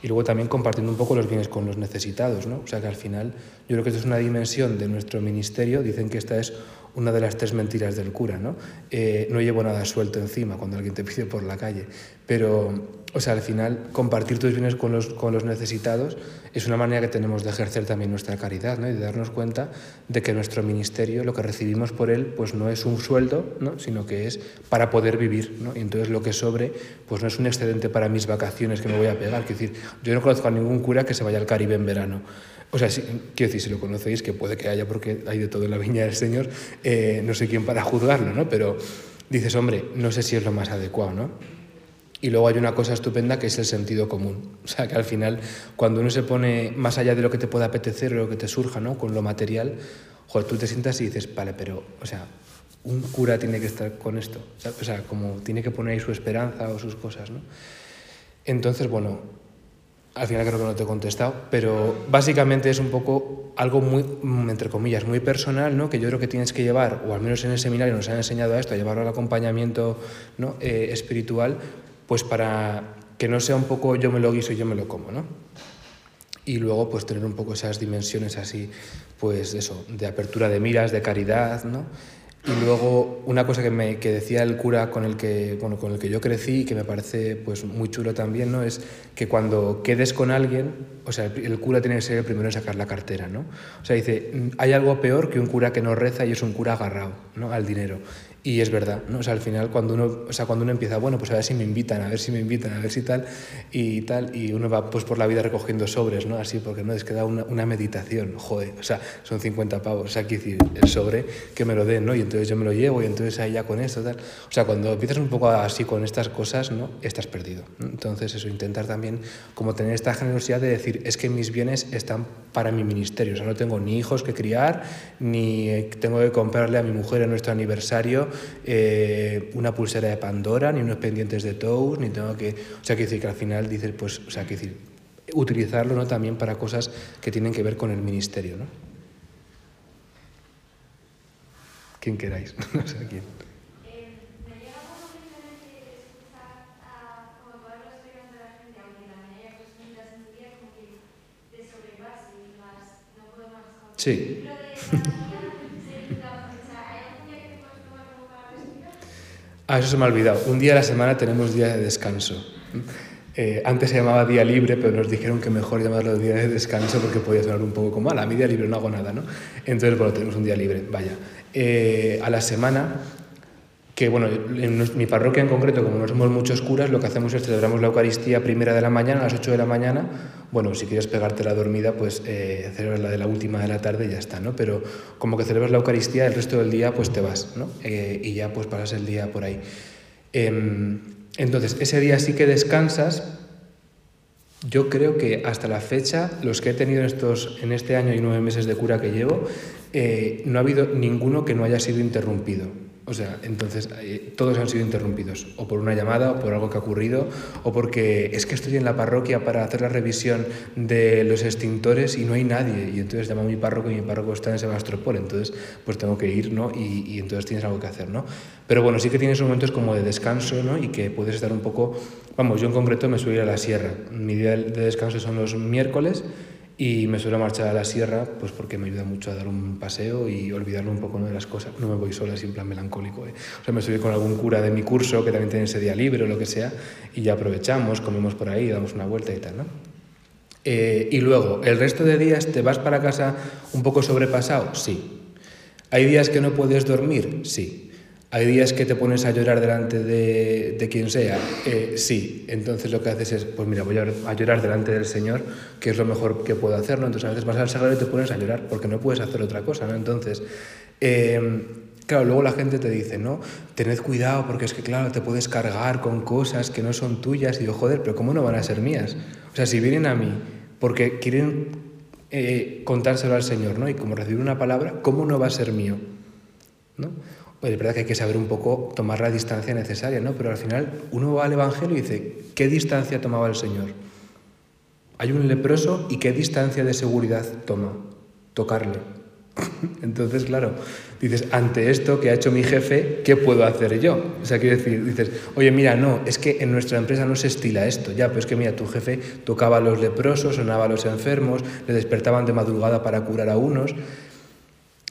y luego también compartiendo un poco los bienes con los necesitados, ¿no? O sea que al final yo creo que esto es una dimensión de nuestro ministerio, dicen que esta es una de las tres mentiras del cura, ¿no? Eh, no llevo nada suelto encima cuando alguien te pide por la calle, pero, o sea, al final compartir tus bienes con los, con los necesitados es una manera que tenemos de ejercer también nuestra caridad, ¿no? Y de darnos cuenta de que nuestro ministerio, lo que recibimos por él, pues no es un sueldo, ¿no? Sino que es para poder vivir, ¿no? Y entonces lo que sobre, pues no es un excedente para mis vacaciones que me voy a pegar, es decir, yo no conozco a ningún cura que se vaya al Caribe en verano, o sea, quiero decir, si lo conocéis, que puede que haya porque hay de todo en la viña del Señor, eh, no sé quién para juzgarlo, ¿no? Pero dices, hombre, no sé si es lo más adecuado, ¿no? Y luego hay una cosa estupenda que es el sentido común. O sea, que al final, cuando uno se pone más allá de lo que te pueda apetecer o lo que te surja, ¿no? Con lo material, joder, tú te sientas y dices, vale, pero, o sea, un cura tiene que estar con esto. O sea, como tiene que poner ahí su esperanza o sus cosas, ¿no? Entonces, bueno, al final creo que no te he contestado, pero básicamente es un poco algo muy, entre comillas, muy personal, ¿no? que yo creo que tienes que llevar, o al menos en el seminario nos han enseñado a esto, a llevarlo al acompañamiento ¿no? Eh, espiritual, pues para que no sea un poco yo me lo guiso y yo me lo como, ¿no? Y luego pues tener un poco esas dimensiones así, pues eso, de apertura de miras, de caridad, ¿no? Y luego una cosa que, me, que decía el cura con el que, bueno, con el que yo crecí y que me parece pues, muy chulo también, ¿no? es que cuando quedes con alguien, o sea, el, cura tiene que ser el primero en sacar la cartera. ¿no? O sea, dice, hay algo peor que un cura que no reza y es un cura agarrado ¿no? al dinero. Y es verdad, ¿no? O sea, al final cuando uno, o sea, cuando uno empieza, bueno, pues a ver si me invitan, a ver si me invitan, a ver si tal, y tal, y uno va pues por la vida recogiendo sobres, ¿no? Así, porque no es que da una, una meditación, joder, o sea, son 50 pavos, o sea, decir, el sobre que me lo den, ¿no? Y entonces yo me lo llevo y entonces ahí ya con esto, tal. O sea, cuando empiezas un poco así con estas cosas, ¿no? Estás perdido. Entonces, eso, intentar también como tener esta generosidad de decir, es que mis bienes están para mi ministerio, o sea, no tengo ni hijos que criar, ni tengo que comprarle a mi mujer en nuestro aniversario eh, una pulsera de Pandora, ni unos pendientes de Toast, ni tengo que... O sea, que decir que al final dices, pues, o sea, que decir, utilizarlo ¿no? también para cosas que tienen que ver con el ministerio, ¿no? Quien queráis, no sé quién. Sí. Ah, eso se me ha olvidado. Un día a la semana tenemos día de descanso. Eh, antes se llamaba día libre, pero nos dijeron que mejor llamarlo día de descanso porque podía sonar un poco como, a mi día libre no hago nada, ¿no? Entonces, bueno, tenemos un día libre, vaya. Eh, a la semana que bueno, en mi parroquia en concreto, como no somos muchos curas, lo que hacemos es celebramos la Eucaristía primera de la mañana, a las 8 de la mañana. Bueno, si quieres pegarte la dormida, pues eh, celebras la de la última de la tarde y ya está, ¿no? Pero como que celebras la Eucaristía, el resto del día pues te vas, ¿no? Eh, y ya pues pasas el día por ahí. Em, entonces, ese día sí que descansas. Yo creo que hasta la fecha, los que he tenido en, estos, en este año y nueve meses de cura que llevo, eh, no ha habido ninguno que no haya sido interrumpido. O sea, entonces eh, todos han sido interrumpidos, o por una llamada, o por algo que ha ocurrido, o porque es que estoy en la parroquia para hacer la revisión de los extintores y no hay nadie. Y entonces llamo a mi párroco y mi párroco está en Sebastopol, entonces pues tengo que ir, ¿no? Y, y, entonces tienes algo que hacer, ¿no? Pero bueno, sí que tienes momentos como de descanso, ¿no? Y que puedes estar un poco... Vamos, yo en concreto me suelo ir a la sierra. Mi día de descanso son los miércoles y me suelo marchar a la sierra pues porque me ayuda mucho a dar un paseo y olvidarme un poco de las cosas. No me voy sola, en plan melancólico. ¿eh? O sea, me suelo con algún cura de mi curso que también tiene ese día libre o lo que sea y ya aprovechamos, comemos por ahí, damos una vuelta y tal, ¿no? Eh, y luego, ¿el resto de días te vas para casa un poco sobrepasado? Sí. ¿Hay días que no puedes dormir? Sí. ¿Hay días que te pones a llorar delante de, de quien sea? Eh, sí. Entonces lo que haces es, pues mira, voy a, llorar delante del Señor, que es lo mejor que puedo hacer, ¿no? Entonces a veces vas al sagrario y te pones a llorar, porque no puedes hacer otra cosa, ¿no? Entonces, eh, claro, luego la gente te dice, ¿no? Tened cuidado, porque es que, claro, te puedes cargar con cosas que no son tuyas. Y digo, joder, pero ¿cómo no van a ser mías? O sea, si vienen a mí porque quieren eh, contárselo al Señor, ¿no? Y como recibir una palabra, ¿cómo no va a ser mío? ¿No? Pues es verdad que hay que saber un poco tomar la distancia necesaria, ¿no? Pero al final uno va al Evangelio y dice, ¿qué distancia tomaba el Señor? Hay un leproso y ¿qué distancia de seguridad toma? Tocarle. Entonces, claro, dices, ante esto que ha hecho mi jefe, ¿qué puedo hacer yo? O sea, quiero decir, dices, oye, mira, no, es que en nuestra empresa no se estila esto, ya, pero es que mira, tu jefe tocaba a los leprosos, sonaba a los enfermos, le despertaban de madrugada para curar a unos.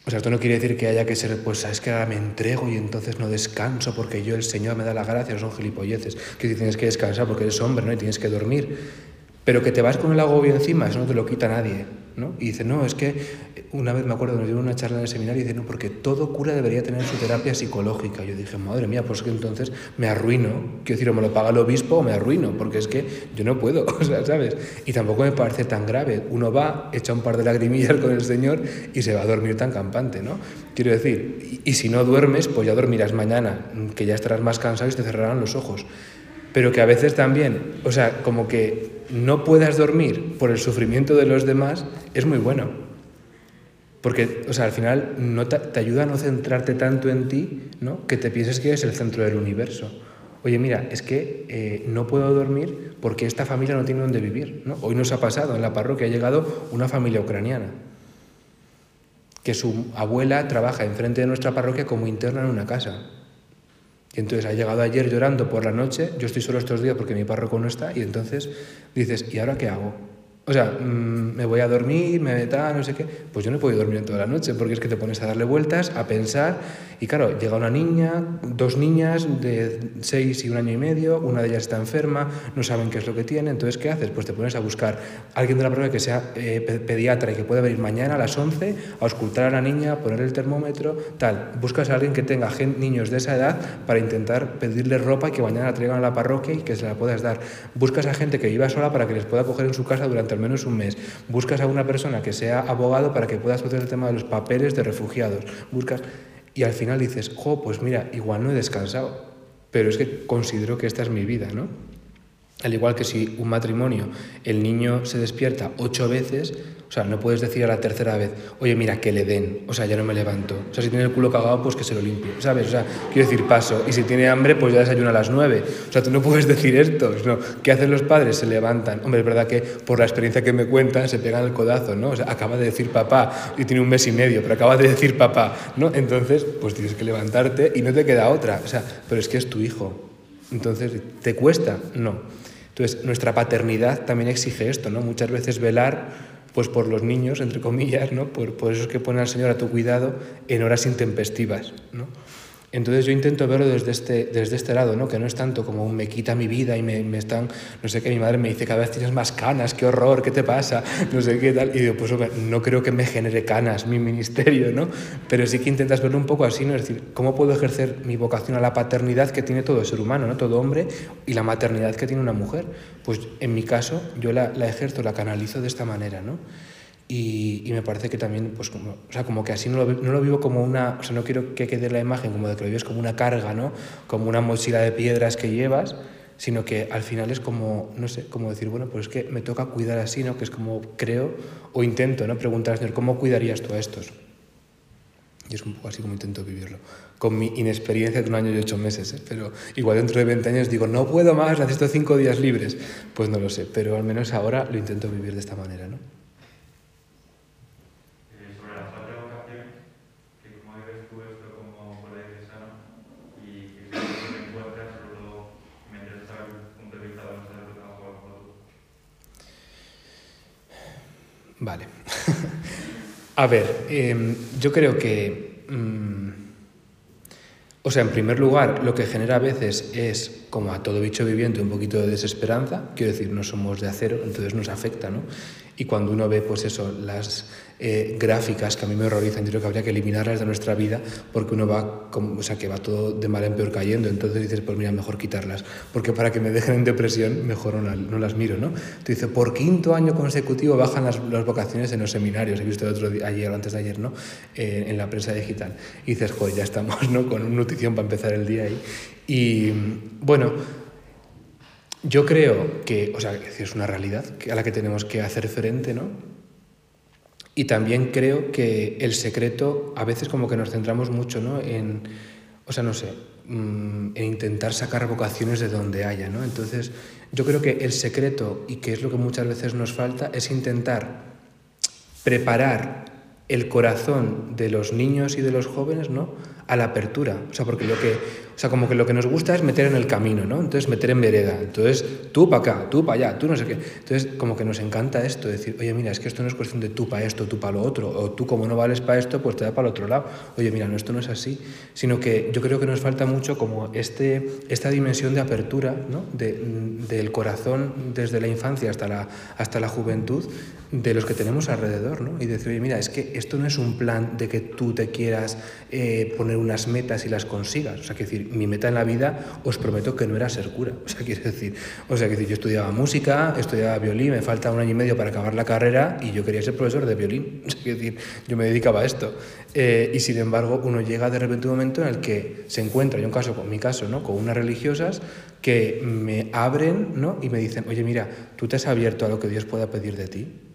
O sea, esto no quiere decir que haya que ser, pues, es que ahora me entrego y entonces no descanso porque yo, el Señor, me da la gracia, no son gilipolleces. Que tienes que descansar porque eres hombre, ¿no? Y tienes que dormir. Pero que te vas con el agobio encima, eso no te lo quita nadie. ¿no? Y dice, no, es que una vez me acuerdo, nos dieron una charla en el seminario y dice, no, porque todo cura debería tener su terapia psicológica. Yo dije, madre mía, pues que entonces me arruino. Quiero decir, o me lo paga el obispo o me arruino, porque es que yo no puedo, o sea, ¿sabes? Y tampoco me parece tan grave. Uno va, echa un par de lagrimillas con el Señor y se va a dormir tan campante, ¿no? Quiero decir, y, y si no duermes, pues ya dormirás mañana, que ya estarás más cansado y te cerrarán los ojos pero que a veces también, o sea, como que no puedas dormir por el sufrimiento de los demás, es muy bueno. Porque, o sea, al final no te, ayuda a no centrarte tanto en ti, ¿no? Que te pienses que eres el centro del universo. Oye, mira, es que eh, no puedo dormir porque esta familia no tiene dónde vivir, ¿no? Hoy nos ha pasado, en la parroquia ha llegado una familia ucraniana, que su abuela trabaja enfrente de nuestra parroquia como interna en una casa. Y entonces ha llegado ayer llorando por la noche, yo estoy solo estos días porque mi párroco no está, y entonces dices, ¿y ahora qué hago? O sea, mm, me voy a dormir, me da, no sé qué. Pues yo no he podido dormir en toda la noche porque es que te pones a darle vueltas, a pensar. Y claro, llega una niña, dos niñas de seis y un año y medio, una de ellas está enferma, no saben qué es lo que tiene. Entonces, ¿qué haces? Pues te pones a buscar a alguien de la prueba que sea eh, pediatra y que pueda venir mañana a las 11 a auscultar a la niña, poner el termómetro, tal. Buscas a alguien que tenga niños de esa edad para intentar pedirle ropa y que mañana la traigan a la parroquia y que se la puedas dar. Buscas a gente que viva sola para que les pueda coger en su casa durante al menos un mes. Buscas a una persona que sea abogado para que pueda solucionar el tema de los papeles de refugiados. Buscas y al final dices, jo, pues mira, igual no he descansado, pero es que considero que esta es mi vida, ¿no? Al igual que si un matrimonio, el niño se despierta ocho veces, o sea, no puedes decir a la tercera vez, oye, mira, que le den, o sea, ya no me levanto. O sea, si tiene el culo cagado, pues que se lo limpie, ¿sabes? O sea, quiero decir, paso. Y si tiene hambre, pues ya desayuna a las nueve. O sea, tú no puedes decir esto, ¿no? ¿Qué hacen los padres? Se levantan. Hombre, es verdad que por la experiencia que me cuentan, se pegan el codazo, ¿no? O sea, acaba de decir papá y tiene un mes y medio, pero acaba de decir papá, ¿no? Entonces, pues tienes que levantarte y no te queda otra. O sea, pero es que es tu hijo. Entonces, ¿te cuesta? No. Entonces, nuestra paternidad también exige esto, ¿no? Muchas veces velar pues por los niños, entre comillas, ¿no? Por, por eso es que pone al Señor a tu cuidado en horas intempestivas, ¿no? Entonces yo intento verlo desde este, desde este lado, ¿no? que no es tanto como un me quita mi vida y me, me, están, no sé qué, mi madre me dice cada vez tienes más canas, qué horror, qué te pasa, no sé qué tal, y digo, pues no creo que me genere canas mi ministerio, ¿no? Pero sí que intentas verlo un poco así, ¿no? Decir, ¿cómo puedo ejercer mi vocación a la paternidad que tiene todo ser humano, ¿no? Todo hombre y la maternidad que tiene una mujer? Pues en mi caso yo la, la ejerzo, la canalizo de esta manera, ¿no? Y, y, me parece que también, pues como, o sea, como que así no lo, no lo, vivo como una, o sea, no quiero que quede la imagen como de que lo vives como una carga, ¿no? Como una mochila de piedras que llevas, sino que al final es como, no sé, como decir, bueno, pues es que me toca cuidar así, ¿no? Que es como creo o intento, ¿no? Preguntar al Señor, ¿cómo cuidarías tú a estos? Y es un poco así como intento vivirlo. Con mi inexperiencia de un año y ocho meses, ¿eh? pero igual dentro de 20 años digo, no puedo más, necesito cinco días libres. Pues no lo sé, pero al menos ahora lo intento vivir de esta manera, ¿no? Eh, sobre la falta de vocación, que cómo vives tú esto como colegiano y que si no te encuentras, solo me interesa el punto de vista de los que trabajan como tú. Vale. A ver, em, yo creo que, mm, o sea, en primer lugar, lo que genera a veces es, como a todo bicho viviente, un poquito de desesperanza. Quiero decir, no somos de acero, entonces nos afecta, ¿no? Y cuando uno ve, pues eso, las eh, gráficas que a mí me horrorizan, yo creo que habría que eliminarlas de nuestra vida porque uno va, como, o sea, que va todo de mal en peor cayendo. Entonces dices, pues mira, mejor quitarlas, porque para que me dejen en depresión, mejor no, no las miro, ¿no? Dices, por quinto año consecutivo bajan las, las vocaciones en los seminarios. He visto el otro día, ayer o antes de ayer, ¿no? Eh, en la prensa digital. Y dices, joder, ya estamos, ¿no? Con una nutrición para empezar el día ahí. Y bueno, yo creo que, o sea, es una realidad a la que tenemos que hacer frente, ¿no? Y también creo que el secreto, a veces como que nos centramos mucho, ¿no? En, o sea, no sé, mm, en intentar sacar vocaciones de donde haya, ¿no? Entonces, yo creo que el secreto, y que es lo que muchas veces nos falta, es intentar preparar el corazón de los niños y de los jóvenes, ¿no? A la apertura. O sea, porque lo que, o sea, como que lo que nos gusta es meter en el camino, ¿no? Entonces meter en vereda. Entonces, tú para acá, tú para allá, tú no sé qué. Entonces, como que nos encanta esto, decir, oye, mira, es que esto no es cuestión de tú para esto, tú para lo otro, o tú como no vales para esto, pues te da para el otro lado. Oye, mira, no, esto no es así, sino que yo creo que nos falta mucho como este, esta dimensión de apertura, ¿no? De, del corazón desde la infancia hasta la, hasta la juventud, de los que tenemos alrededor, ¿no? Y decir, oye, mira, es que esto no es un plan de que tú te quieras eh, poner unas metas y las consigas. O sea, que decir, mi meta en la vida, os prometo que no era ser cura. O sea, quiero decir, o sea, decir, yo estudiaba música, estudiaba violín, me falta un año y medio para acabar la carrera y yo quería ser profesor de violín. O sea, quiero decir, yo me dedicaba a esto. Eh, y sin embargo, uno llega de repente un momento en el que se encuentra, yo en caso, con mi caso, ¿no? Con unas religiosas que me abren, ¿no? Y me dicen, oye, mira, tú te has abierto a lo que Dios pueda pedir de ti.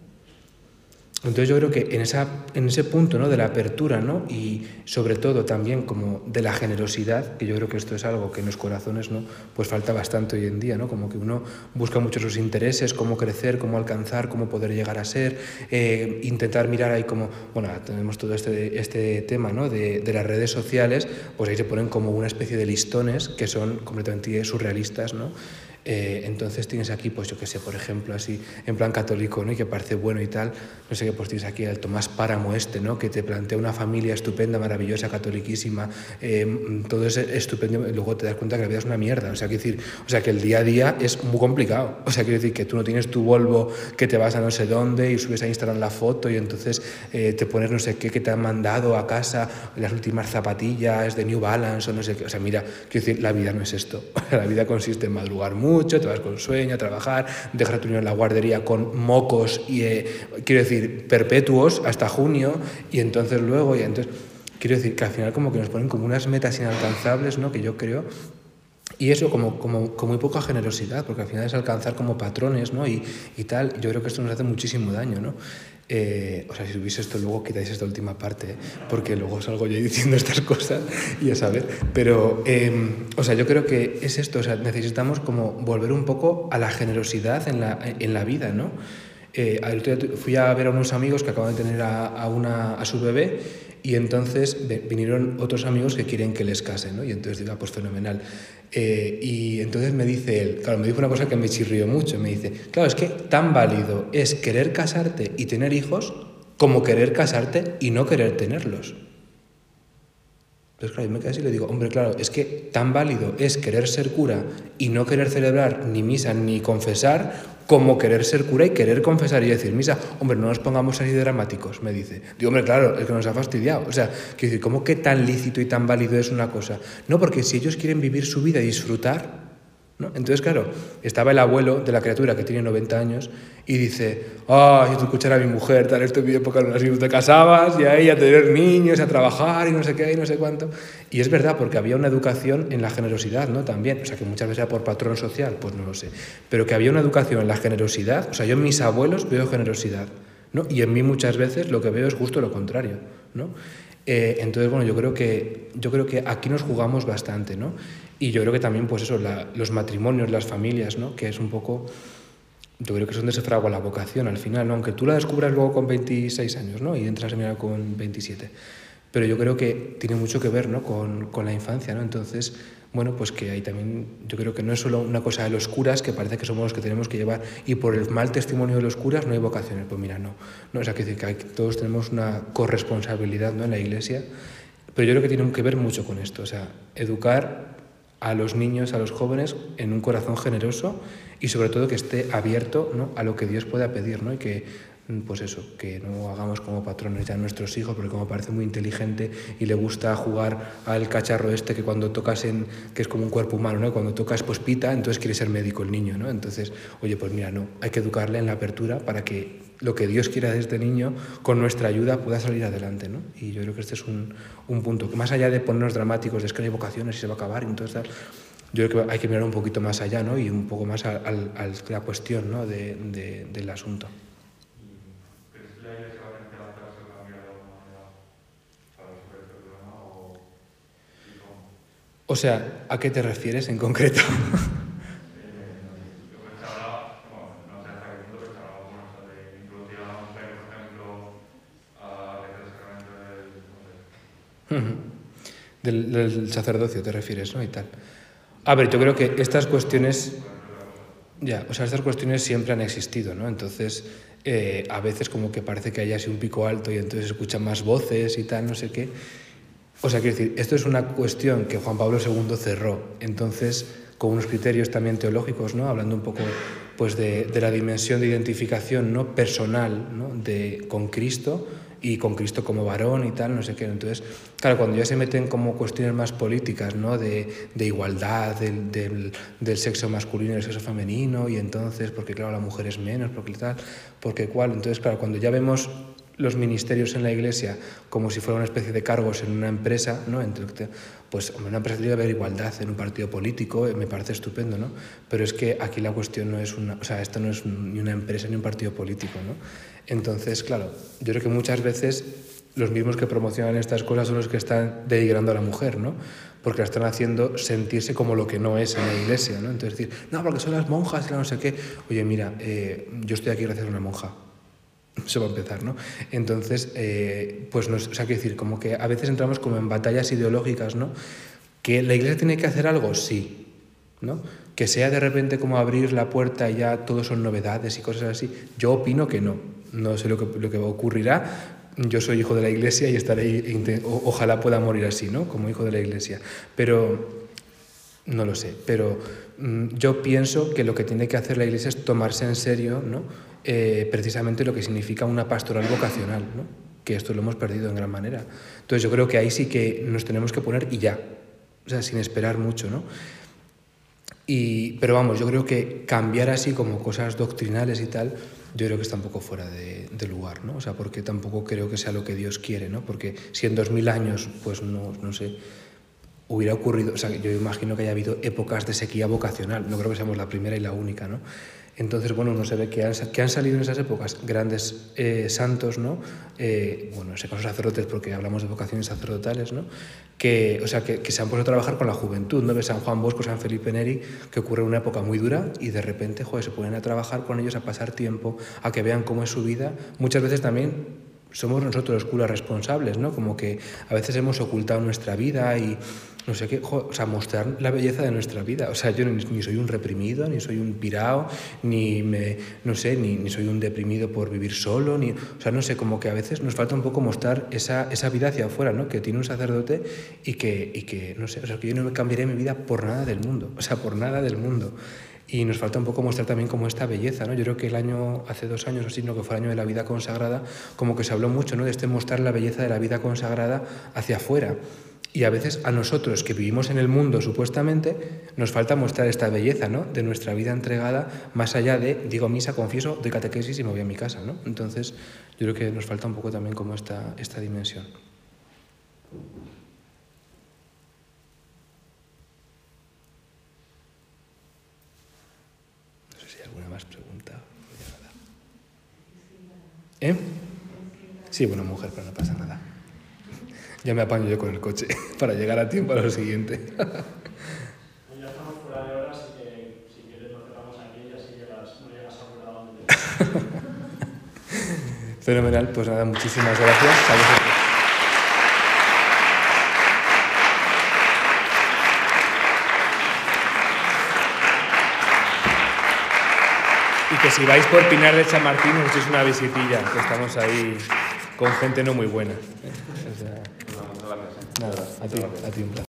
Entonces yo creo que en, esa, en ese punto ¿no? de la apertura ¿no? y sobre todo también como de la generosidad, que yo creo que esto es algo que en los corazones ¿no? pues falta bastante hoy en día, ¿no? como que uno busca mucho sus intereses, cómo crecer, cómo alcanzar, cómo poder llegar a ser, eh, intentar mirar ahí como, bueno, tenemos todo este, este tema ¿no? de, de las redes sociales, pues ahí se ponen como una especie de listones que son completamente surrealistas, ¿no? Eh, entonces tienes aquí, pues yo que sé, por ejemplo, así, en plan católico, ¿no? Y que parece bueno y tal, no sé qué, pues tienes aquí al Tomás Páramo este, ¿no? Que te plantea una familia estupenda, maravillosa, catoliquísima, eh, todo es estupendo, y luego te das cuenta que la vida es una mierda, o sea, quiero decir, o sea, que el día a día es muy complicado, o sea, quiero decir que tú no tienes tu Volvo, que te vas a no sé dónde y subes a Instagram la foto y entonces eh, te pones no sé qué que te han mandado a casa, las últimas zapatillas de New Balance o no sé qué, o sea, mira, quiero decir, la vida no es esto, la vida consiste en madrugar mucho, mucho, te vas con sueño a trabajar, dejas a tu niño en la guardería con mocos y, eh, quiero decir, perpetuos hasta junio y entonces luego, y entonces, quiero decir que al final como que nos ponen como unas metas inalcanzables, ¿no? Que yo creo y eso como, como, con muy poca generosidad, porque al final es alcanzar como patrones, ¿no? Y, y tal, yo creo que esto nos hace muchísimo daño, ¿no? Eh, o sea, si subís esto luego, quitáis esta última parte, ¿eh? porque luego salgo yo diciendo estas cosas y a saber. Pero, eh, o sea, yo creo que es esto, o sea, necesitamos como volver un poco a la generosidad en la, en la vida, ¿no? Eh, fui a ver a unos amigos que acaban de tener a, a, una, a su bebé y entonces vinieron otros amigos que quieren que les casen, ¿no? Y entonces digo, ah, pues fenomenal. Eh, y entonces me dice él, claro, me dijo una cosa que me chirrió mucho, me dice, claro, es que tan válido es querer casarte y tener hijos como querer casarte y no querer tenerlos. Entonces, claro, yo me quedé así y le digo, hombre, claro, es que tan válido es querer ser cura y no querer celebrar ni misa ni confesar como querer ser cura y querer confesar y decir misa. Hombre, no nos pongamos así dramáticos, me dice. Digo, hombre, claro, es que nos ha fastidiado. O sea, quiero decir, ¿cómo que tan lícito y tan válido es una cosa? No, porque si ellos quieren vivir su vida y disfrutar, ¿no? Entonces, claro, estaba el abuelo de la criatura que tiene 90 años y dice, ah, si tú escucharas a mi mujer, tal, esto en mi época no te casabas y a tener niños, a trabajar y no sé qué y no sé cuánto. Y es verdad, porque había una educación en la generosidad, ¿no? También, o sea, que muchas veces era por patrón social, pues no lo sé, pero que había una educación en la generosidad, o sea, yo en mis abuelos veo generosidad, ¿no? Y en mí muchas veces lo que veo es justo lo contrario, ¿no? Eh, entonces, bueno, yo creo, que, yo creo que aquí nos jugamos bastante, ¿no? Y yo creo que también, pues eso, la- los matrimonios, las familias, ¿no? Que es un poco, yo creo que es donde se fragua la vocación al final, ¿no? Aunque tú la descubras luego con 26 años, ¿no? Y entras a mirar con 27. Pero yo creo que tiene mucho que ver, ¿no? Con, con la infancia, ¿no? Entonces, bueno, pues que ahí también, yo creo que no es solo una cosa de los curas, que parece que somos los que tenemos que llevar, y por el mal testimonio de los curas no hay vocaciones. Pues mira, no. no o sea, que, que todos tenemos una corresponsabilidad, ¿no? En la iglesia. Pero yo creo que tiene que ver mucho con esto, o sea, educar a los niños, a los jóvenes, en un corazón generoso y sobre todo que esté abierto ¿no? a lo que Dios pueda pedir, ¿no? Y que, pues eso, que no hagamos como patrones ya nuestros hijos, porque como parece muy inteligente y le gusta jugar al cacharro este que cuando tocas en, que es como un cuerpo humano, ¿no? Cuando tocas pues pita, entonces quiere ser médico el niño, ¿no? Entonces, oye, pues mira, no, hay que educarle en la apertura para que lo que Dios quiera de este niño, con nuestra ayuda, pueda salir adelante, ¿no? Y yo creo que este es un, un punto, que más allá de ponernos dramáticos, de es que no hay vocaciones y se va a acabar entonces yo creo que hay que mirar un poquito más allá, ¿no? Y un poco más a, la cuestión, ¿no? de- del asunto. ¿Y crees que la iglesia va a tener que adaptarse o cambiar de alguna manera para resolver este problema o y cómo? O sea, ¿a qué te refieres en concreto? Del, del, sacerdocio te refieres, ¿no? Y tal. A ver, yo creo que estas cuestiones, ya, o sea, estas cuestiones siempre han existido, ¿no? Entonces, eh, a veces como que parece que hay así un pico alto y entonces escuchan más voces y tal, no sé qué. O sea, quiero decir, esto es una cuestión que Juan Pablo II cerró, entonces, con unos criterios también teológicos, ¿no? Hablando un poco pues, de, de la dimensión de identificación ¿no? personal ¿no? De, con Cristo y con Cristo como varón y tal, no sé qué. Entonces, claro, cuando ya se meten como cuestiones más políticas, ¿no? De, de igualdad del, del, del sexo masculino y el sexo femenino, y entonces, porque claro, la mujer es menos, porque tal, porque cual. Entonces, claro, cuando ya vemos los ministerios en la iglesia como si fuera una especie de cargos en una empresa, ¿no? Pues hombre, una empresa que haber igualdad en un partido político, eh, me parece estupendo, ¿no? Pero es que aquí la cuestión no es una, o sea, esto no es ni una empresa ni un partido político, ¿no? Entonces, claro, yo creo que muchas veces los mismos que promocionan estas cosas son los que están denigrando a la mujer, ¿no? Porque la están haciendo sentirse como lo que no es en la iglesia, ¿no? Entonces decir, no, porque son las monjas no sé qué. Oye, mira, eh, yo estoy aquí gracias a una monja. Eso va a empezar, ¿no? Entonces, eh, pues nos, o sea, quiero decir, como que a veces entramos como en batallas ideológicas, ¿no? ¿Que la iglesia tiene que hacer algo? Sí, ¿no? Que sea de repente como abrir la puerta y ya todo son novedades y cosas así. Yo opino que no. No sé lo que, lo que ocurrirá. Yo soy hijo de la iglesia y estaré, ojalá pueda morir así, ¿no? Como hijo de la iglesia. Pero no lo sé, pero yo pienso que lo que tiene que hacer la iglesia es tomarse en serio, ¿no? Eh, precisamente lo que significa una pastoral vocacional, ¿no? que esto lo hemos perdido en gran manera. Entonces yo creo que ahí sí que nos tenemos que poner y ya, o sea, sin esperar mucho, ¿no? Y, pero vamos, yo creo que cambiar así como cosas doctrinales y tal, yo creo que está un poco fuera de, de, lugar, ¿no? O sea, porque tampoco creo que sea lo que Dios quiere, ¿no? Porque si en dos mil años, pues no, no sé, hubiera ocurrido, o sea, yo imagino que haya habido épocas de sequía vocacional, no creo que seamos la primera y la única, ¿no? Entonces, bueno, no se ve que han, que han salido en esas épocas grandes eh, santos, ¿no? Eh, bueno, en ese caso sacerdotes, porque hablamos de vocaciones sacerdotales, ¿no? Que, o sea, que, que, se han puesto a trabajar con la juventud, ¿no? De San Juan Bosco, San Felipe Neri, que ocurre una época muy dura y de repente, joder, se ponen a trabajar con ellos, a pasar tiempo, a que vean cómo es su vida. Muchas veces también somos nosotros los curas responsables, ¿no? Como que a veces hemos ocultado nuestra vida y no sé qué, o sea, mostrar la belleza de nuestra vida. O sea, yo ni, soy un reprimido, ni soy un pirao, ni me, no sé, ni, ni, soy un deprimido por vivir solo, ni, o sea, no sé, como que a veces nos falta un poco mostrar esa, esa vida hacia afuera, ¿no? Que tiene un sacerdote y que, y que, no sé, o sea, que yo no me cambiaría mi vida por nada del mundo, o sea, por nada del mundo. Y nos falta un poco mostrar también como esta belleza, ¿no? Yo creo que el año, hace dos años o así, ¿no? que fue el año de la vida consagrada, como que se habló mucho, ¿no? De este mostrar la belleza de la vida consagrada hacia afuera. Y a veces a nosotros que vivimos en el mundo supuestamente nos falta mostrar esta belleza ¿no? de nuestra vida entregada más allá de, digo misa, confieso, de catequesis y me voy a mi casa. ¿no? Entonces yo creo que nos falta un poco también como esta, esta dimensión. No sé si hay alguna más pregunta. ¿Eh? Sí, bueno, mujer, pero no pasa nada. Ya me apaño yo con el coche para llegar a tiempo a lo siguiente. Ya estamos fuera de hora, así que si quieres lo cerramos aquí y así llegas, no llegas a donde te Fenomenal, pues nada, muchísimas gracias a vosotros. Y que si vais por Pinar de Chamartín os echéis una visitilla, que estamos ahí con gente no muy buena. O sea, nada, a ti, a ti un placer.